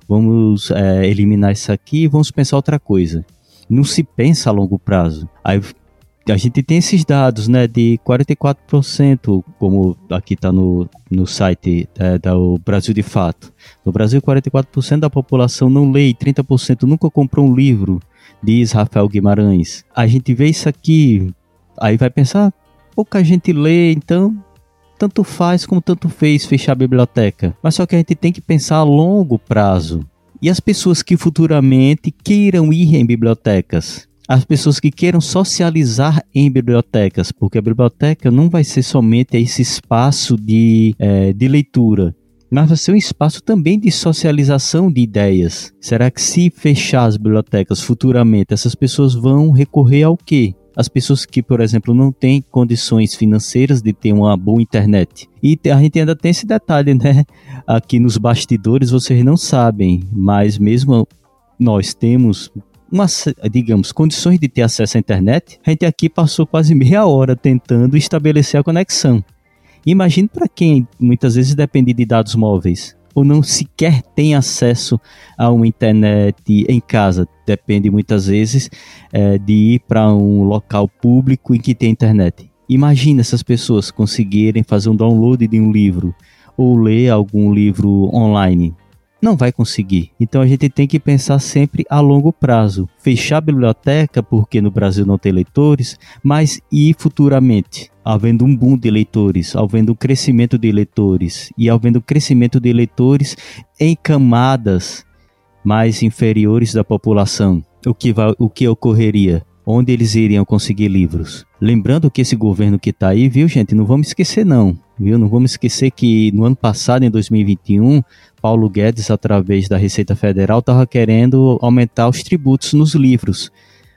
vamos é, eliminar isso aqui e vamos pensar outra coisa. Não se pensa a longo prazo. Aí a gente tem esses dados, né, de 44%, como aqui está no, no site é, do Brasil de Fato. No Brasil, 44% da população não lê e 30% nunca comprou um livro diz Rafael Guimarães. A gente vê isso aqui, aí vai pensar, pouca gente lê, então tanto faz como tanto fez fechar a biblioteca. Mas só que a gente tem que pensar a longo prazo. E as pessoas que futuramente queiram ir em bibliotecas? As pessoas que queiram socializar em bibliotecas, porque a biblioteca não vai ser somente esse espaço de, é, de leitura, mas vai ser um espaço também de socialização de ideias. Será que se fechar as bibliotecas futuramente, essas pessoas vão recorrer ao quê? as pessoas que, por exemplo, não têm condições financeiras de ter uma boa internet. E a gente ainda tem esse detalhe, né? Aqui nos bastidores vocês não sabem, mas mesmo nós temos digamos, condições de ter acesso à internet, a gente aqui passou quase meia hora tentando estabelecer a conexão. Imagine para quem muitas vezes depende de dados móveis ou não sequer tem acesso a uma internet em casa. Depende muitas vezes é, de ir para um local público em que tem internet. Imagina essas pessoas conseguirem fazer um download de um livro ou ler algum livro online não vai conseguir. Então a gente tem que pensar sempre a longo prazo. Fechar a biblioteca, porque no Brasil não tem leitores, mas e futuramente? Havendo um boom de leitores, havendo um crescimento de leitores e havendo um crescimento de leitores em camadas mais inferiores da população, o que, vai, o que ocorreria? Onde eles iriam conseguir livros? Lembrando que esse governo que está aí, viu, gente, não vamos esquecer não, viu? Não vamos esquecer que no ano passado, em 2021, Paulo Guedes, através da Receita Federal, estava querendo aumentar os tributos nos livros.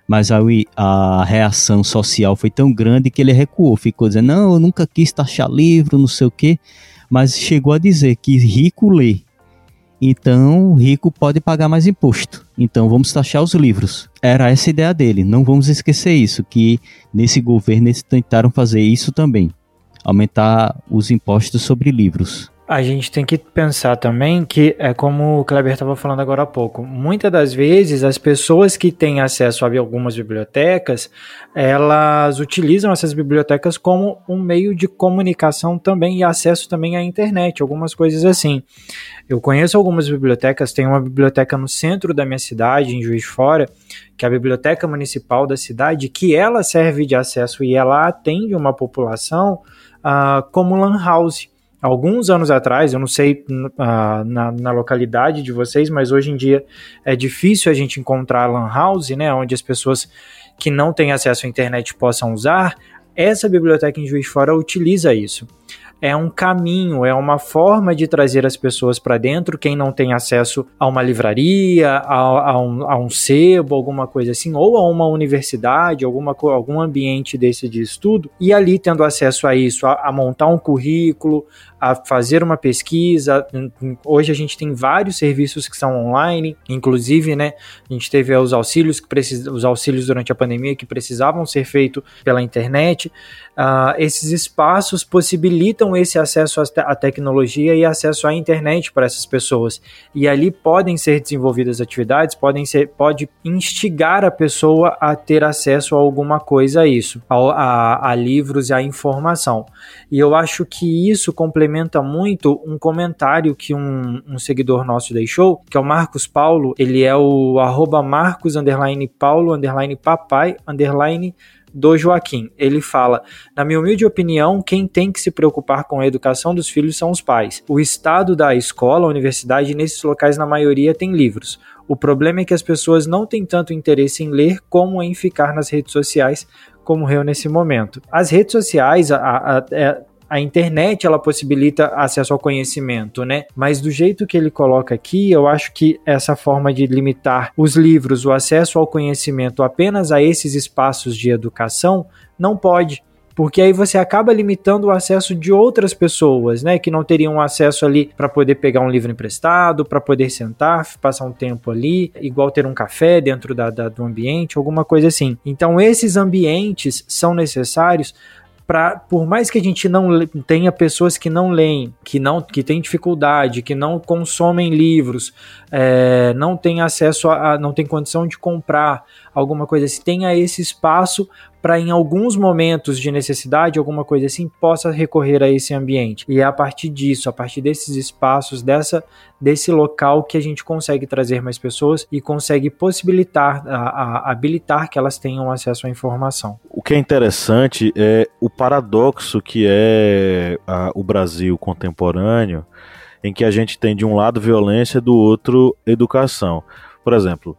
Mas aí a reação social foi tão grande que ele recuou, ficou dizendo: não, eu nunca quis taxar livro, não sei o quê. Mas chegou a dizer que rico lê. Então, rico pode pagar mais imposto. Então, vamos taxar os livros. Era essa a ideia dele. Não vamos esquecer isso, que nesse governo eles tentaram fazer isso também. Aumentar os impostos sobre livros a gente tem que pensar também que, é como o Kleber estava falando agora há pouco, muitas das vezes as pessoas que têm acesso a algumas bibliotecas, elas utilizam essas bibliotecas como um meio de comunicação também e acesso também à internet, algumas coisas assim. Eu conheço algumas bibliotecas, tem uma biblioteca no centro da minha cidade, em Juiz de Fora, que é a Biblioteca Municipal da cidade, que ela serve de acesso e ela atende uma população uh, como lan house alguns anos atrás, eu não sei uh, na, na, localidade de vocês, mas hoje em dia é difícil a gente encontrar lan house, né, onde as pessoas que não têm acesso à internet possam usar. Essa biblioteca em Juiz de Fora utiliza isso é um caminho, é uma forma de trazer as pessoas para dentro, quem não tem acesso a uma livraria, a, a, um, a, um, sebo, alguma coisa assim, ou a uma universidade, alguma, algum ambiente desse de estudo, e ali tendo acesso a isso, a, a montar um currículo, a fazer uma pesquisa. Hoje a gente tem vários serviços que são online, inclusive, né? A gente teve os auxílios que precis... os auxílios durante a pandemia que precisavam ser feitos pela internet. Uh, esses espaços possibilitam esse acesso à tecnologia e acesso à internet para essas pessoas. E ali podem ser desenvolvidas atividades, podem ser, pode instigar a pessoa a ter acesso a alguma coisa a isso, a, a, a livros e a informação. E eu acho que isso complementa muito um comentário que um, um, seguidor nosso deixou, que é o Marcos Paulo. Ele é o arroba Marcos underline Paulo underline papai underline do Joaquim. Ele fala: Na minha humilde opinião, quem tem que se preocupar com a educação dos filhos são os pais. O estado da escola, a universidade, nesses locais, na maioria, tem livros. O problema é que as pessoas não têm tanto interesse em ler como em ficar nas redes sociais, como eu nesse momento. As redes sociais, a, a, a, é, a internet ela possibilita acesso ao conhecimento, né? Mas do jeito que ele coloca aqui, eu acho que essa forma de limitar os livros, o acesso ao conhecimento apenas a esses espaços de educação, não pode porque aí você acaba limitando o acesso de outras pessoas, né, que não teriam acesso ali para poder pegar um livro emprestado, para poder sentar, passar um tempo ali, igual ter um café dentro da, da, do ambiente, alguma coisa assim. Então esses ambientes são necessários para por mais que a gente não tenha pessoas que não leem, que não que têm dificuldade, que não consomem livros, é, não tem acesso a, não tem condição de comprar alguma coisa assim, tenha esse espaço para em alguns momentos de necessidade, alguma coisa assim, possa recorrer a esse ambiente. E é a partir disso, a partir desses espaços, dessa desse local que a gente consegue trazer mais pessoas e consegue possibilitar, a, a, habilitar que elas tenham acesso à informação. O que é interessante é o paradoxo que é a, o Brasil contemporâneo, em que a gente tem de um lado violência, do outro educação. Por exemplo,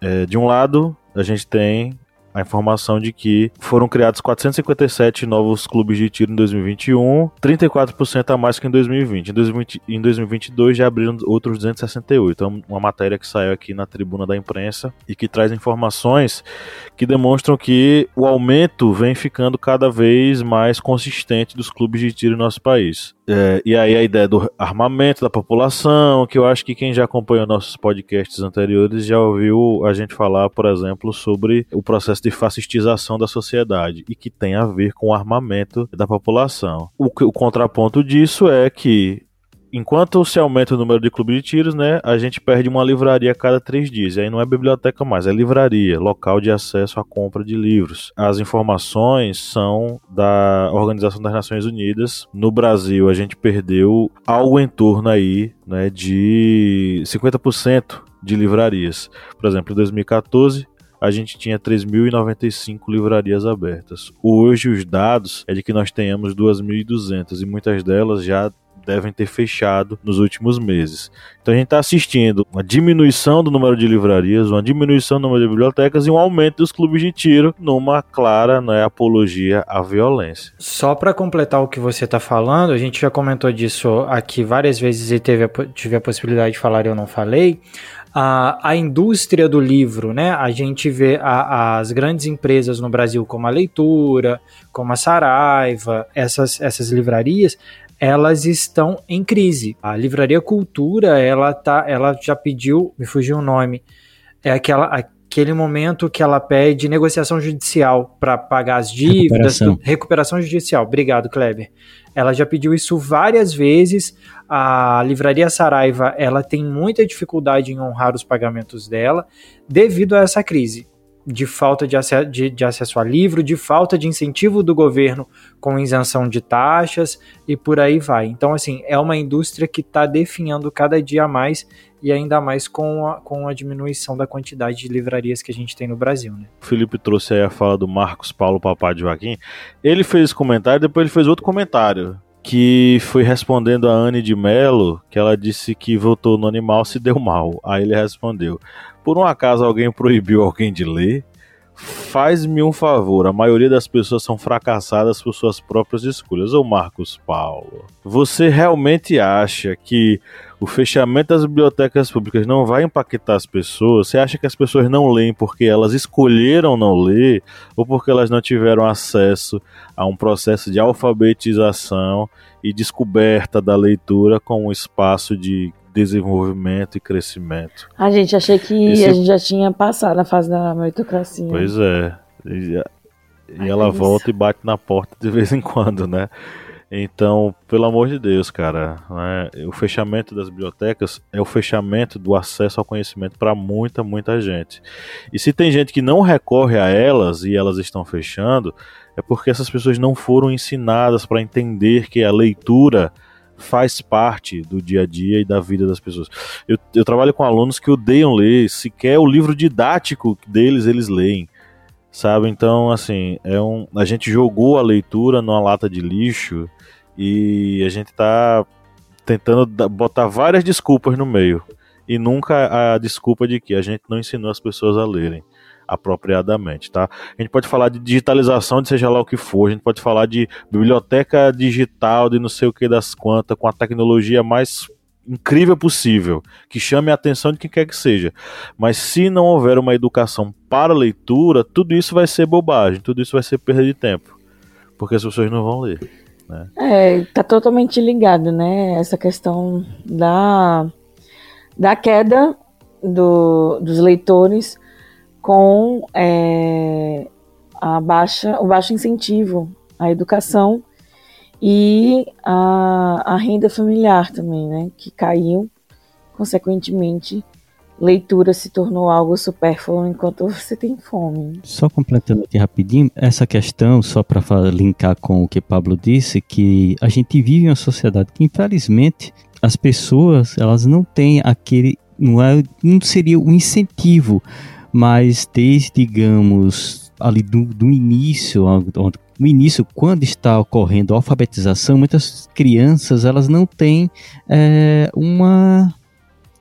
é, de um lado a gente tem a informação de que foram criados 457 novos clubes de tiro em 2021, 34% a mais que em 2020. Em, 2020. em 2022 já abriram outros 268. Então, uma matéria que saiu aqui na tribuna da imprensa e que traz informações que demonstram que o aumento vem ficando cada vez mais consistente dos clubes de tiro no nosso país. É, e aí a ideia do armamento da população, que eu acho que quem já acompanhou nossos podcasts anteriores já ouviu a gente falar, por exemplo, sobre o processo de fascistização da sociedade e que tem a ver com o armamento da população. O, o contraponto disso é que enquanto se aumenta o número de clubes de tiros, né, a gente perde uma livraria a cada três dias. E aí não é biblioteca mais, é livraria, local de acesso à compra de livros. As informações são da Organização das Nações Unidas. No Brasil, a gente perdeu algo em torno aí, né, de 50% de livrarias. Por exemplo, em 2014, a gente tinha 3.095 livrarias abertas. Hoje os dados é de que nós tenhamos 2.200 e muitas delas já devem ter fechado nos últimos meses. Então a gente está assistindo uma diminuição do número de livrarias, uma diminuição do número de bibliotecas e um aumento dos clubes de tiro numa clara né, apologia à violência. Só para completar o que você está falando, a gente já comentou disso aqui várias vezes e teve a, tive a possibilidade de falar e eu não falei. A, a indústria do livro, né? A gente vê a, as grandes empresas no Brasil, como a Leitura, como a Saraiva, essas, essas livrarias, elas estão em crise. A Livraria Cultura, ela tá, ela já pediu, me fugiu o nome, é aquela aquele momento que ela pede negociação judicial para pagar as dívidas, recuperação. recuperação judicial. Obrigado, Kleber. Ela já pediu isso várias vezes. A Livraria Saraiva, ela tem muita dificuldade em honrar os pagamentos dela devido a essa crise de falta de, acesso, de, de acesso a livro, de falta de incentivo do governo com isenção de taxas e por aí vai. Então, assim, é uma indústria que está definhando cada dia mais e ainda mais com a, com a diminuição da quantidade de livrarias que a gente tem no Brasil. Né? O Felipe trouxe aí a fala do Marcos Paulo Papai de Joaquim. Ele fez esse comentário, depois ele fez outro comentário que foi respondendo a Anne de Mello, que ela disse que votou no animal se deu mal. Aí ele respondeu: Por um acaso alguém proibiu alguém de ler? Faz-me um favor, a maioria das pessoas são fracassadas por suas próprias escolhas. Ô Marcos Paulo, você realmente acha que o fechamento das bibliotecas públicas não vai impactar as pessoas? Você acha que as pessoas não leem porque elas escolheram não ler ou porque elas não tiveram acesso a um processo de alfabetização e descoberta da leitura com um espaço de desenvolvimento e crescimento? A gente achei que Esse... a gente já tinha passado a fase da meritocracia. Pois é. E, e ela volta e bate na porta de vez em quando, né? Então, pelo amor de Deus, cara, né, o fechamento das bibliotecas é o fechamento do acesso ao conhecimento para muita, muita gente. E se tem gente que não recorre a elas e elas estão fechando, é porque essas pessoas não foram ensinadas para entender que a leitura faz parte do dia a dia e da vida das pessoas. Eu, eu trabalho com alunos que odeiam ler, sequer o livro didático deles eles leem sabe? Então, assim, é um, a gente jogou a leitura numa lata de lixo e a gente tá tentando botar várias desculpas no meio. E nunca a desculpa de que a gente não ensinou as pessoas a lerem apropriadamente, tá? A gente pode falar de digitalização de seja lá o que for, a gente pode falar de biblioteca digital, de não sei o que das quantas, com a tecnologia mais incrível possível, que chame a atenção de quem quer que seja. Mas se não houver uma educação para leitura, tudo isso vai ser bobagem, tudo isso vai ser perda de tempo, porque as pessoas não vão ler. Né? É, tá totalmente ligado, né? Essa questão da, da queda do, dos leitores com é, a baixa, o baixo incentivo à educação e a, a renda familiar também, né? Que caiu, consequentemente leitura se tornou algo supérfluo enquanto você tem fome. Só completando aqui rapidinho, essa questão, só para linkar com o que Pablo disse, que a gente vive em uma sociedade que, infelizmente, as pessoas elas não têm aquele. Não, é, não seria um incentivo, mas desde, digamos, ali do, do início, no início, quando está ocorrendo a alfabetização, muitas crianças elas não têm é, uma,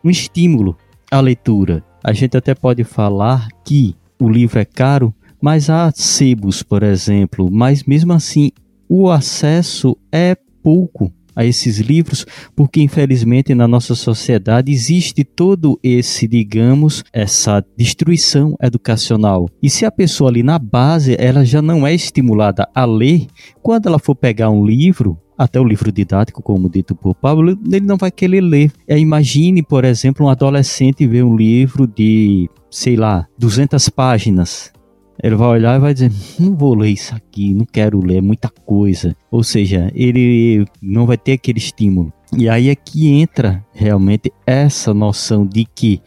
um estímulo a leitura. A gente até pode falar que o livro é caro, mas há sebos, por exemplo, mas mesmo assim o acesso é pouco a esses livros, porque infelizmente na nossa sociedade existe todo esse, digamos, essa destruição educacional. E se a pessoa ali na base, ela já não é estimulada a ler, quando ela for pegar um livro, até o livro didático, como dito por Pablo, ele não vai querer ler. É, imagine, por exemplo, um adolescente ver um livro de, sei lá, 200 páginas. Ele vai olhar e vai dizer: não vou ler isso aqui, não quero ler, é muita coisa. Ou seja, ele não vai ter aquele estímulo. E aí é que entra realmente essa noção de que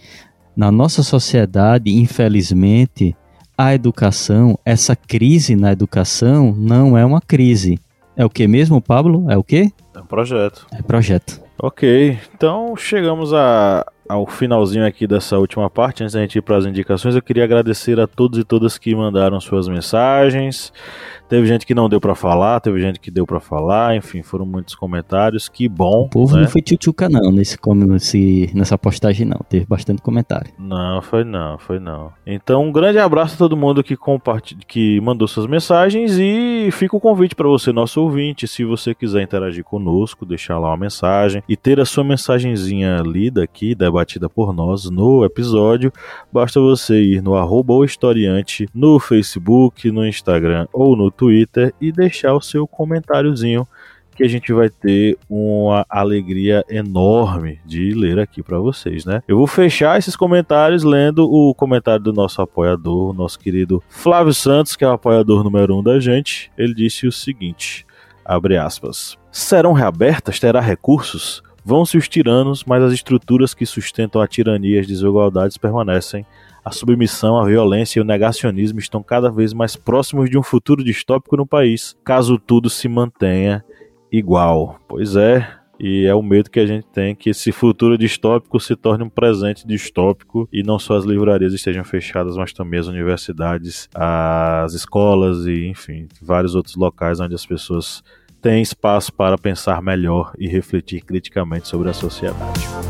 na nossa sociedade, infelizmente, a educação, essa crise na educação não é uma crise. É o que mesmo, Pablo? É o que? É um projeto. É projeto. Ok, então chegamos a, ao finalzinho aqui dessa última parte, antes da gente ir para as indicações, eu queria agradecer a todos e todas que mandaram suas mensagens. Teve gente que não deu para falar, teve gente que deu para falar, enfim, foram muitos comentários. Que bom. O povo né? não foi tchutchuca não nesse, nesse, nessa postagem não, teve bastante comentário. Não, foi não, foi não. Então, um grande abraço a todo mundo que que mandou suas mensagens e fica o convite para você, nosso ouvinte, se você quiser interagir conosco, deixar lá uma mensagem e ter a sua mensagenzinha lida aqui, debatida por nós no episódio, basta você ir no arroba historiante no Facebook, no Instagram ou no Twitter e deixar o seu comentáriozinho que a gente vai ter uma alegria enorme de ler aqui para vocês, né? Eu vou fechar esses comentários lendo o comentário do nosso apoiador, nosso querido Flávio Santos, que é o apoiador número um da gente. Ele disse o seguinte: abre aspas. Serão reabertas? Terá recursos? Vão-se os tiranos, mas as estruturas que sustentam a tirania e as desigualdades permanecem a submissão, a violência e o negacionismo estão cada vez mais próximos de um futuro distópico no país, caso tudo se mantenha igual. Pois é, e é o medo que a gente tem que esse futuro distópico se torne um presente distópico e não só as livrarias estejam fechadas, mas também as universidades, as escolas e, enfim, vários outros locais onde as pessoas têm espaço para pensar melhor e refletir criticamente sobre a sociedade.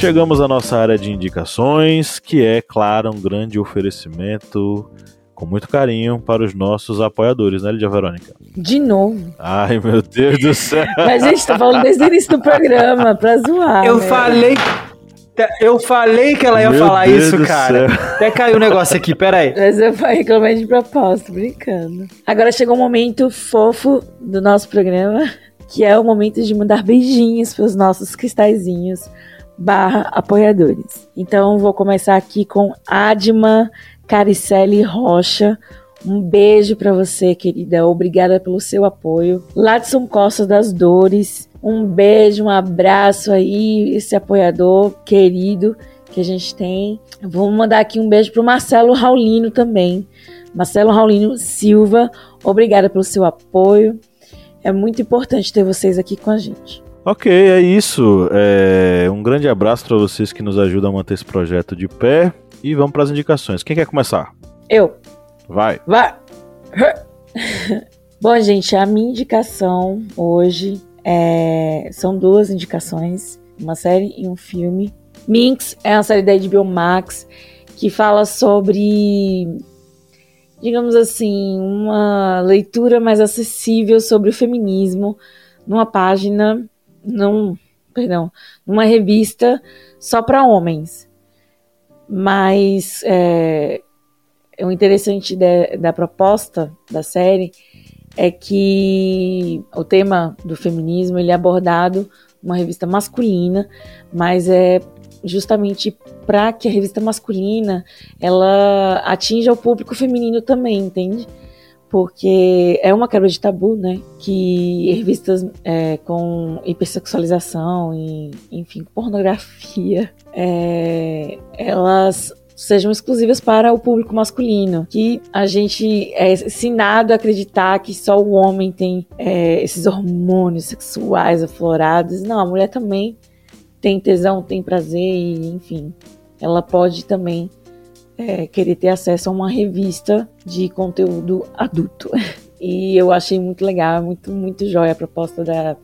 Chegamos à nossa área de indicações, que é, claro, um grande oferecimento com muito carinho para os nossos apoiadores, né, Lídia Verônica? De novo. Ai, meu Deus do céu. Mas a gente tá falando desde o início do programa, pra zoar. Eu né? falei. Eu falei que ela ia Meu falar Deus isso, cara. céu. Até caiu o negócio aqui, peraí. Mas eu vou reclamar de propósito, brincando. Agora chegou um momento fofo do nosso programa, que é o momento de mandar beijinhos para os nossos cristalzinhos barra apoiadores. Então vou começar aqui com Adma Caricelli Rocha. Um beijo para você, querida. Obrigada pelo seu apoio. Ladson Costa das Dores. Um beijo, um abraço aí, esse apoiador querido que a gente tem. Vou mandar aqui um beijo pro Marcelo Raulino também. Marcelo Raulino Silva, obrigada pelo seu apoio. É muito importante ter vocês aqui com a gente. Ok, é isso. É, um grande abraço para vocês que nos ajudam a manter esse projeto de pé. E vamos para as indicações. Quem quer começar? Eu. Vai. Vai! Bom, gente, a minha indicação hoje é... são duas indicações: uma série e um filme. Minx é uma série da HBO Max que fala sobre digamos assim, uma leitura mais acessível sobre o feminismo numa página, num, perdão, numa revista só para homens. Mas é, o interessante de, da proposta da série é que o tema do feminismo ele é abordado numa revista masculina, mas é justamente para que a revista masculina ela atinja o público feminino também, entende? Porque é uma quebra de tabu, né? Que revistas é, com hipersexualização e, enfim, pornografia, é, elas sejam exclusivas para o público masculino. Que a gente é ensinado a acreditar que só o homem tem é, esses hormônios sexuais aflorados. Não, a mulher também tem tesão, tem prazer e, enfim, ela pode também é, querer ter acesso a uma revista de conteúdo adulto. E eu achei muito legal, muito, muito jóia a proposta da,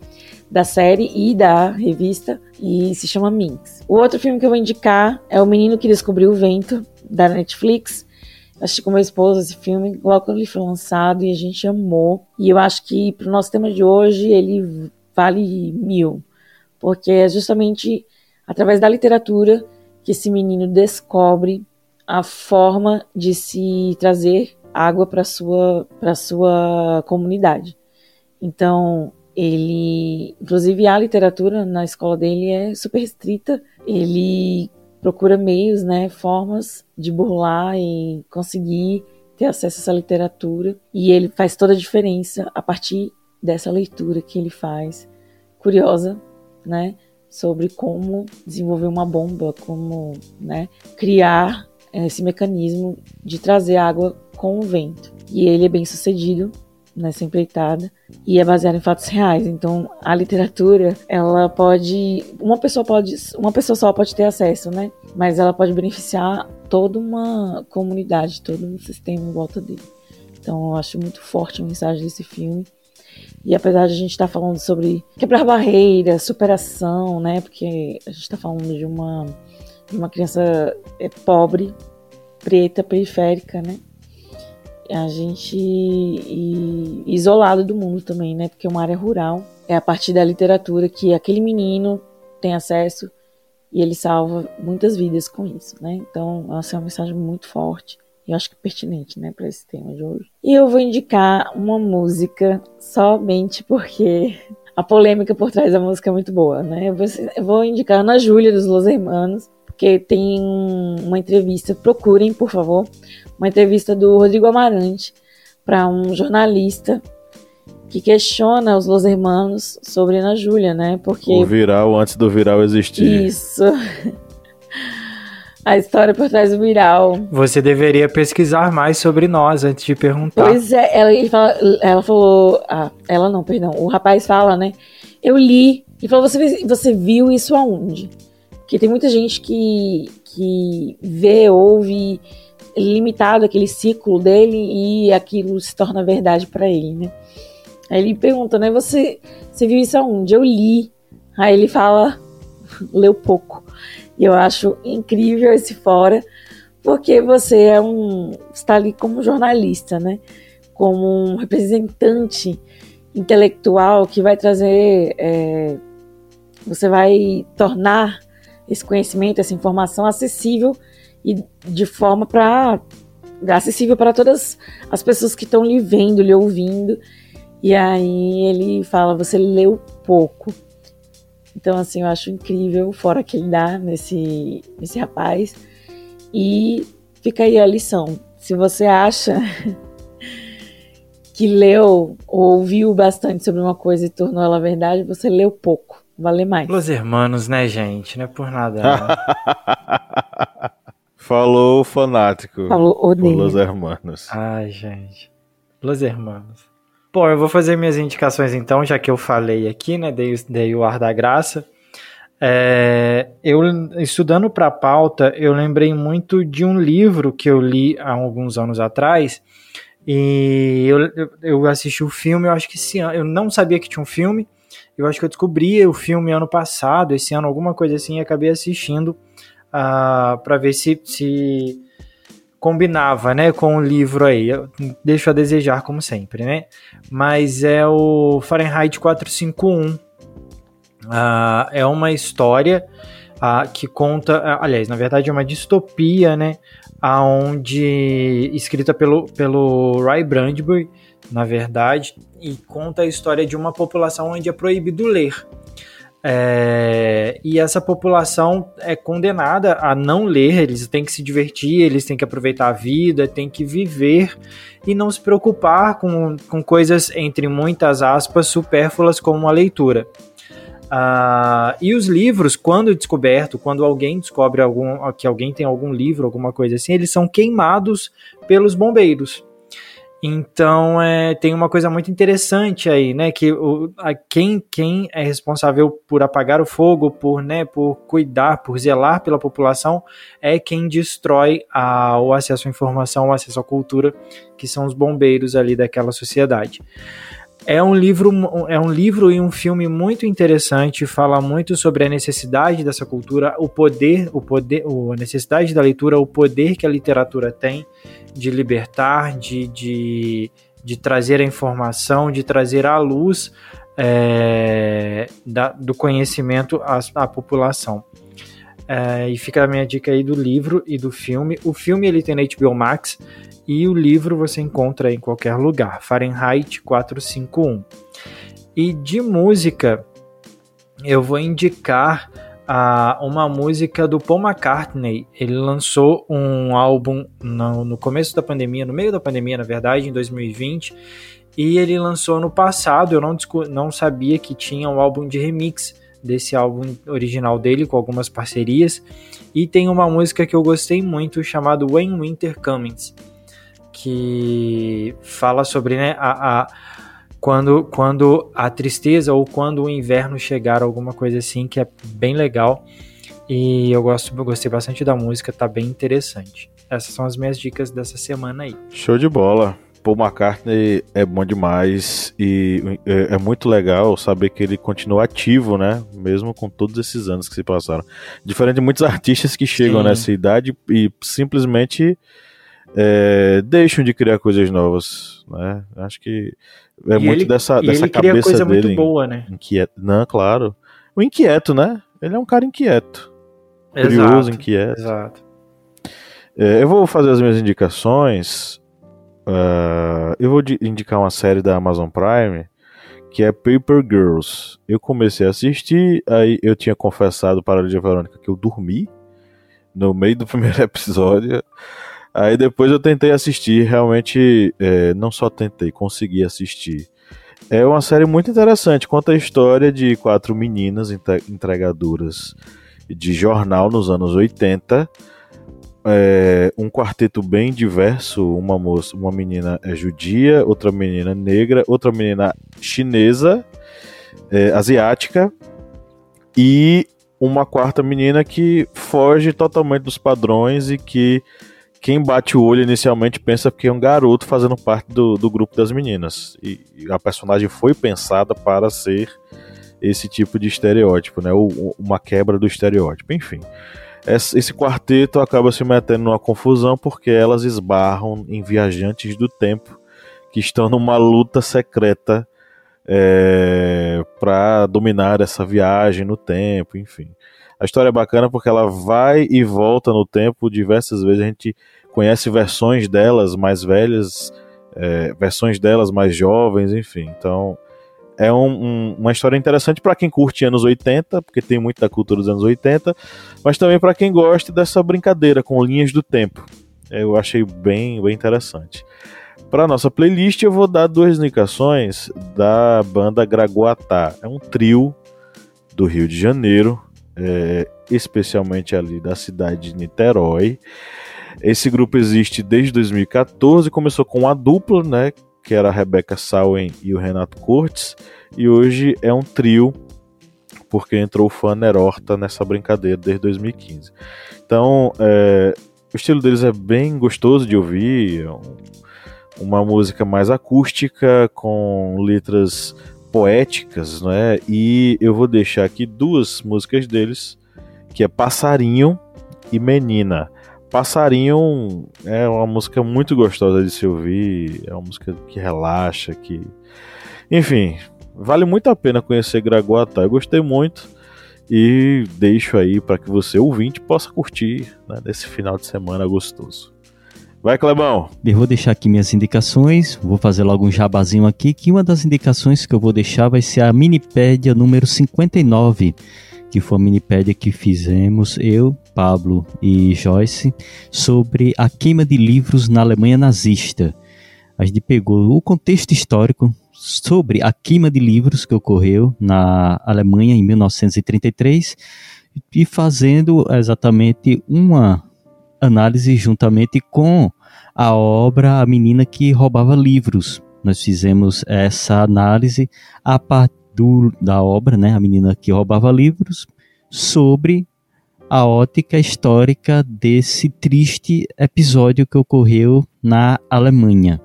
da série e da revista, e se chama Minx. O outro filme que eu vou indicar é O Menino que Descobriu o Vento, da Netflix. Assisti com meu esposo esse filme logo quando ele foi lançado e a gente amou. E eu acho que para o nosso tema de hoje ele vale mil porque é justamente através da literatura que esse menino descobre a forma de se trazer água para sua para sua comunidade. Então, ele, inclusive a literatura na escola dele é super restrita. Ele procura meios, né, formas de burlar e conseguir ter acesso a essa literatura, e ele faz toda a diferença a partir dessa leitura que ele faz. Curiosa, né, sobre como desenvolver uma bomba, como né, criar esse mecanismo de trazer água com o vento. E ele é bem sucedido nessa empreitada e é baseado em fatos reais. Então, a literatura, ela pode, uma pessoa pode, uma pessoa só pode ter acesso, né? Mas ela pode beneficiar toda uma comunidade, todo um sistema em volta dele. Então, eu acho muito forte a mensagem desse filme e apesar de a gente estar tá falando sobre quebrar barreiras, superação, né? Porque a gente está falando de uma, uma criança é, pobre, preta, periférica, né? A gente e, isolado do mundo também, né? Porque é uma área rural. É a partir da literatura que aquele menino tem acesso e ele salva muitas vidas com isso, né? Então, essa é uma mensagem muito forte eu acho que pertinente, né, para esse tema de hoje. E eu vou indicar uma música somente porque a polêmica por trás da música é muito boa, né? Eu vou, indicar Ana Júlia dos Los Hermanos, porque tem uma entrevista, procurem, por favor, uma entrevista do Rodrigo Amarante para um jornalista que questiona os Los Hermanos sobre Ana Júlia, né? Porque o viral antes do viral existir. Isso. a história por trás do viral. Você deveria pesquisar mais sobre nós antes de perguntar. Pois é, ela, fala, ela falou. Ah, ela não, perdão. O rapaz fala, né? Eu li. Ele falou: você, você viu isso aonde? Porque tem muita gente que, que vê, ouve limitado aquele ciclo dele e aquilo se torna verdade para ele, né? Aí ele pergunta, né? Você, você viu isso aonde? Eu li. Aí ele fala, leu pouco. E eu acho incrível esse fora, porque você é um está ali como jornalista, né? Como um representante intelectual que vai trazer, é, você vai tornar esse conhecimento, essa informação acessível e de forma para acessível para todas as pessoas que estão lhe vendo, lhe ouvindo. E aí ele fala: você leu pouco. Então, assim, eu acho incrível fora que ele dá nesse, nesse rapaz. E fica aí a lição. Se você acha que leu ou ouviu bastante sobre uma coisa e tornou ela verdade, você leu pouco. Vale mais. Los hermanos, né, gente? Não é por nada. Né? Falou fanático. Falou odeio. Los hermanos. Ai, gente. Los hermanos. Bom, eu vou fazer minhas indicações então, já que eu falei aqui, né? Dei, dei o ar da graça. É, eu estudando para a pauta, eu lembrei muito de um livro que eu li há alguns anos atrás. E eu, eu, eu assisti o filme, eu acho que esse ano, eu não sabia que tinha um filme. Eu acho que eu descobri o filme ano passado, esse ano, alguma coisa assim, e acabei assistindo uh, ah, para ver se, se combinava, né, com o livro aí. Eu deixo a desejar, como sempre, né? Mas é o Fahrenheit 451. Ah, é uma história ah, que conta, aliás, na verdade é uma distopia, né? Aonde escrita pelo pelo Ray Bradbury, na verdade, e conta a história de uma população onde é proibido ler. É, e essa população é condenada a não ler, eles têm que se divertir, eles têm que aproveitar a vida, têm que viver e não se preocupar com, com coisas, entre muitas aspas, supérfluas como a leitura. Uh, e os livros, quando descoberto, quando alguém descobre algum, que alguém tem algum livro, alguma coisa assim, eles são queimados pelos bombeiros. Então é, tem uma coisa muito interessante aí, né? Que o, a, quem, quem é responsável por apagar o fogo, por, né, por cuidar, por zelar pela população, é quem destrói a, o acesso à informação, o acesso à cultura, que são os bombeiros ali daquela sociedade. É um livro, é um livro e um filme muito interessante, fala muito sobre a necessidade dessa cultura, o poder, o poder, a necessidade da leitura, o poder que a literatura tem de libertar, de, de, de trazer a informação, de trazer à luz é, da, do conhecimento à, à população. É, e fica a minha dica aí do livro e do filme. O filme ele tem na HBO Max e o livro você encontra em qualquer lugar. Fahrenheit 451. E de música, eu vou indicar a, uma música do Paul McCartney. Ele lançou um álbum no, no começo da pandemia, no meio da pandemia, na verdade, em 2020. E ele lançou no passado, eu não, não sabia que tinha um álbum de remix desse álbum original dele, com algumas parcerias. E tem uma música que eu gostei muito, chamada When Winter Comes, que fala sobre né, a, a quando, quando a tristeza ou quando o inverno chegar, alguma coisa assim, que é bem legal. E eu, gosto, eu gostei bastante da música, tá bem interessante. Essas são as minhas dicas dessa semana aí. Show de bola. Paul McCartney é bom demais e é, é muito legal saber que ele continua ativo, né? Mesmo com todos esses anos que se passaram. Diferente de muitos artistas que chegam Sim. nessa idade e simplesmente é, deixam de criar coisas novas, né? Acho que é e muito ele, dessa, dessa ele cabeça coisa dele. muito boa, né? Inquieto. Não, claro. O inquieto, né? Ele é um cara inquieto. Exato, curioso, inquieto. Exato. É, eu vou fazer as minhas indicações. Uh, eu vou indicar uma série da Amazon Prime que é Paper Girls. Eu comecei a assistir, aí eu tinha confessado para a Lídia Verônica que eu dormi no meio do primeiro episódio. Aí depois eu tentei assistir, realmente é, não só tentei, consegui assistir. É uma série muito interessante, conta a história de quatro meninas entregadoras de jornal nos anos 80. É, um quarteto bem diverso, uma moça, uma menina é judia, outra menina negra, outra menina chinesa, é, asiática e uma quarta menina que foge totalmente dos padrões e que quem bate o olho inicialmente pensa que é um garoto fazendo parte do, do grupo das meninas. E, e a personagem foi pensada para ser esse tipo de estereótipo, né? Uma quebra do estereótipo, enfim. Esse, quarteto acaba se metendo numa confusão porque elas esbarram em viajantes do tempo que estão numa luta secreta é, para dominar essa viagem no tempo, enfim. A história é bacana porque ela vai e volta no tempo diversas vezes. A gente conhece versões delas mais velhas, é, versões delas mais jovens, enfim. Então é um, um, uma história interessante para quem curte anos 80, porque tem muito da cultura dos anos 80, mas também para quem gosta dessa brincadeira com linhas do tempo. Eu achei bem, bem interessante. Para nossa playlist, eu vou dar duas indicações da banda Graguatá. É um trio do Rio de Janeiro, é, especialmente ali da cidade de Niterói. Esse grupo existe desde 2014, começou com uma dupla, né, que era a Rebecca Sauen e o Renato Cortes, e hoje é um trio, porque entrou o Fanner Horta nessa brincadeira desde 2015. Então, é, o estilo deles é bem gostoso de ouvir, é uma música mais acústica, com letras poéticas, né? E eu vou deixar aqui duas músicas deles, que é Passarinho e Menina. Passarinho é uma música muito gostosa de se ouvir, é uma música que relaxa, que. Enfim, vale muito a pena conhecer Graguatá. Eu gostei muito e deixo aí para que você, ouvinte, possa curtir né, nesse final de semana gostoso. Vai, Clebão. Eu vou deixar aqui minhas indicações, vou fazer logo um jabazinho aqui, que uma das indicações que eu vou deixar vai ser a Minipédia número 59, que foi a minipédia que fizemos, eu, Pablo e Joyce, sobre a queima de livros na Alemanha nazista. A gente pegou o contexto histórico sobre a queima de livros que ocorreu na Alemanha em 1933 e fazendo exatamente uma análise juntamente com a obra A Menina que Roubava Livros. Nós fizemos essa análise a partir da obra, né, A Menina que Roubava Livros, sobre a ótica histórica desse triste episódio que ocorreu na Alemanha.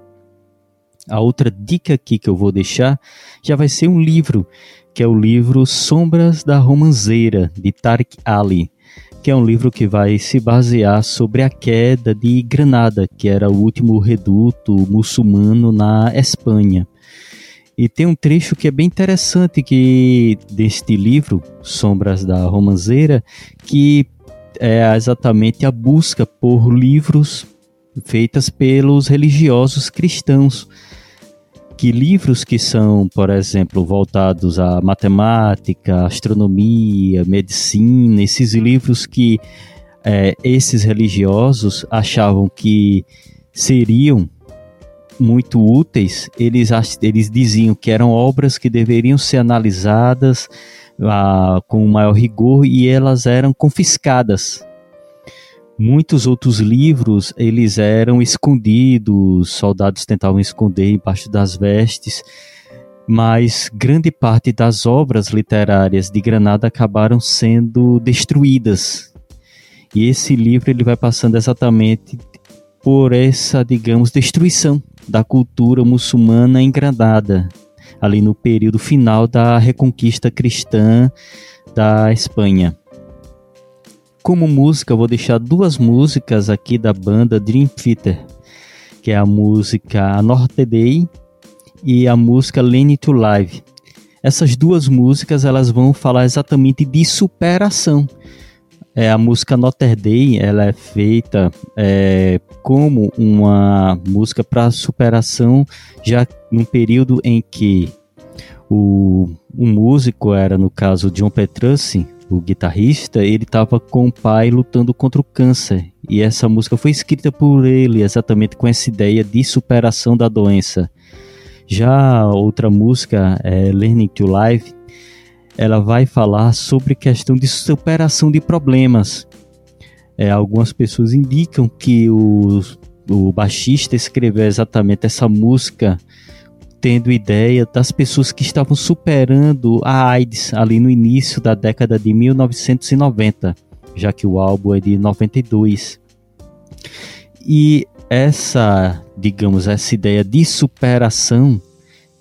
A outra dica aqui que eu vou deixar já vai ser um livro, que é o livro Sombras da Romanceira, de Tariq Ali que é um livro que vai se basear sobre a queda de Granada, que era o último reduto muçulmano na Espanha. E tem um trecho que é bem interessante que deste livro, Sombras da Romanceira, que é exatamente a busca por livros feitas pelos religiosos cristãos que livros que são, por exemplo, voltados à matemática, astronomia, medicina, esses livros que é, esses religiosos achavam que seriam muito úteis, eles, eles diziam que eram obras que deveriam ser analisadas ah, com maior rigor e elas eram confiscadas Muitos outros livros, eles eram escondidos, soldados tentavam esconder embaixo das vestes, mas grande parte das obras literárias de Granada acabaram sendo destruídas. E esse livro ele vai passando exatamente por essa, digamos, destruição da cultura muçulmana em Granada, ali no período final da reconquista cristã da Espanha. Como música, vou deixar duas músicas aqui da banda Dream Theater, que é a música Norte Day e a música Lenny to Live. Essas duas músicas elas vão falar exatamente de superação. É, a música Notre Day ela é feita é, como uma música para superação, já num período em que o, o músico era, no caso, John Petrucci, o guitarrista, ele estava com o pai lutando contra o câncer. E essa música foi escrita por ele exatamente com essa ideia de superação da doença. Já outra música, é Learning to Live, ela vai falar sobre questão de superação de problemas. É, algumas pessoas indicam que o, o baixista escreveu exatamente essa música tendo ideia das pessoas que estavam superando a AIDS ali no início da década de 1990, já que o álbum é de 92. E essa, digamos, essa ideia de superação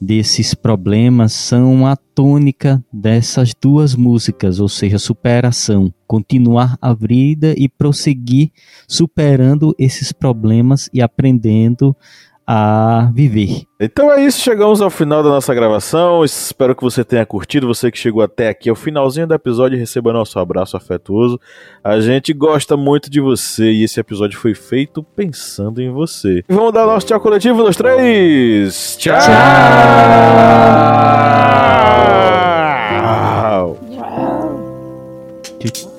desses problemas são a tônica dessas duas músicas, ou seja, superação, continuar a vida e prosseguir superando esses problemas e aprendendo a viver. Então é isso, chegamos ao final da nossa gravação. Espero que você tenha curtido. Você que chegou até aqui ao finalzinho do episódio, receba nosso abraço afetuoso. A gente gosta muito de você e esse episódio foi feito pensando em você. E vamos dar nosso tchau coletivo nos três. Tchau! Tchau! tchau. tchau.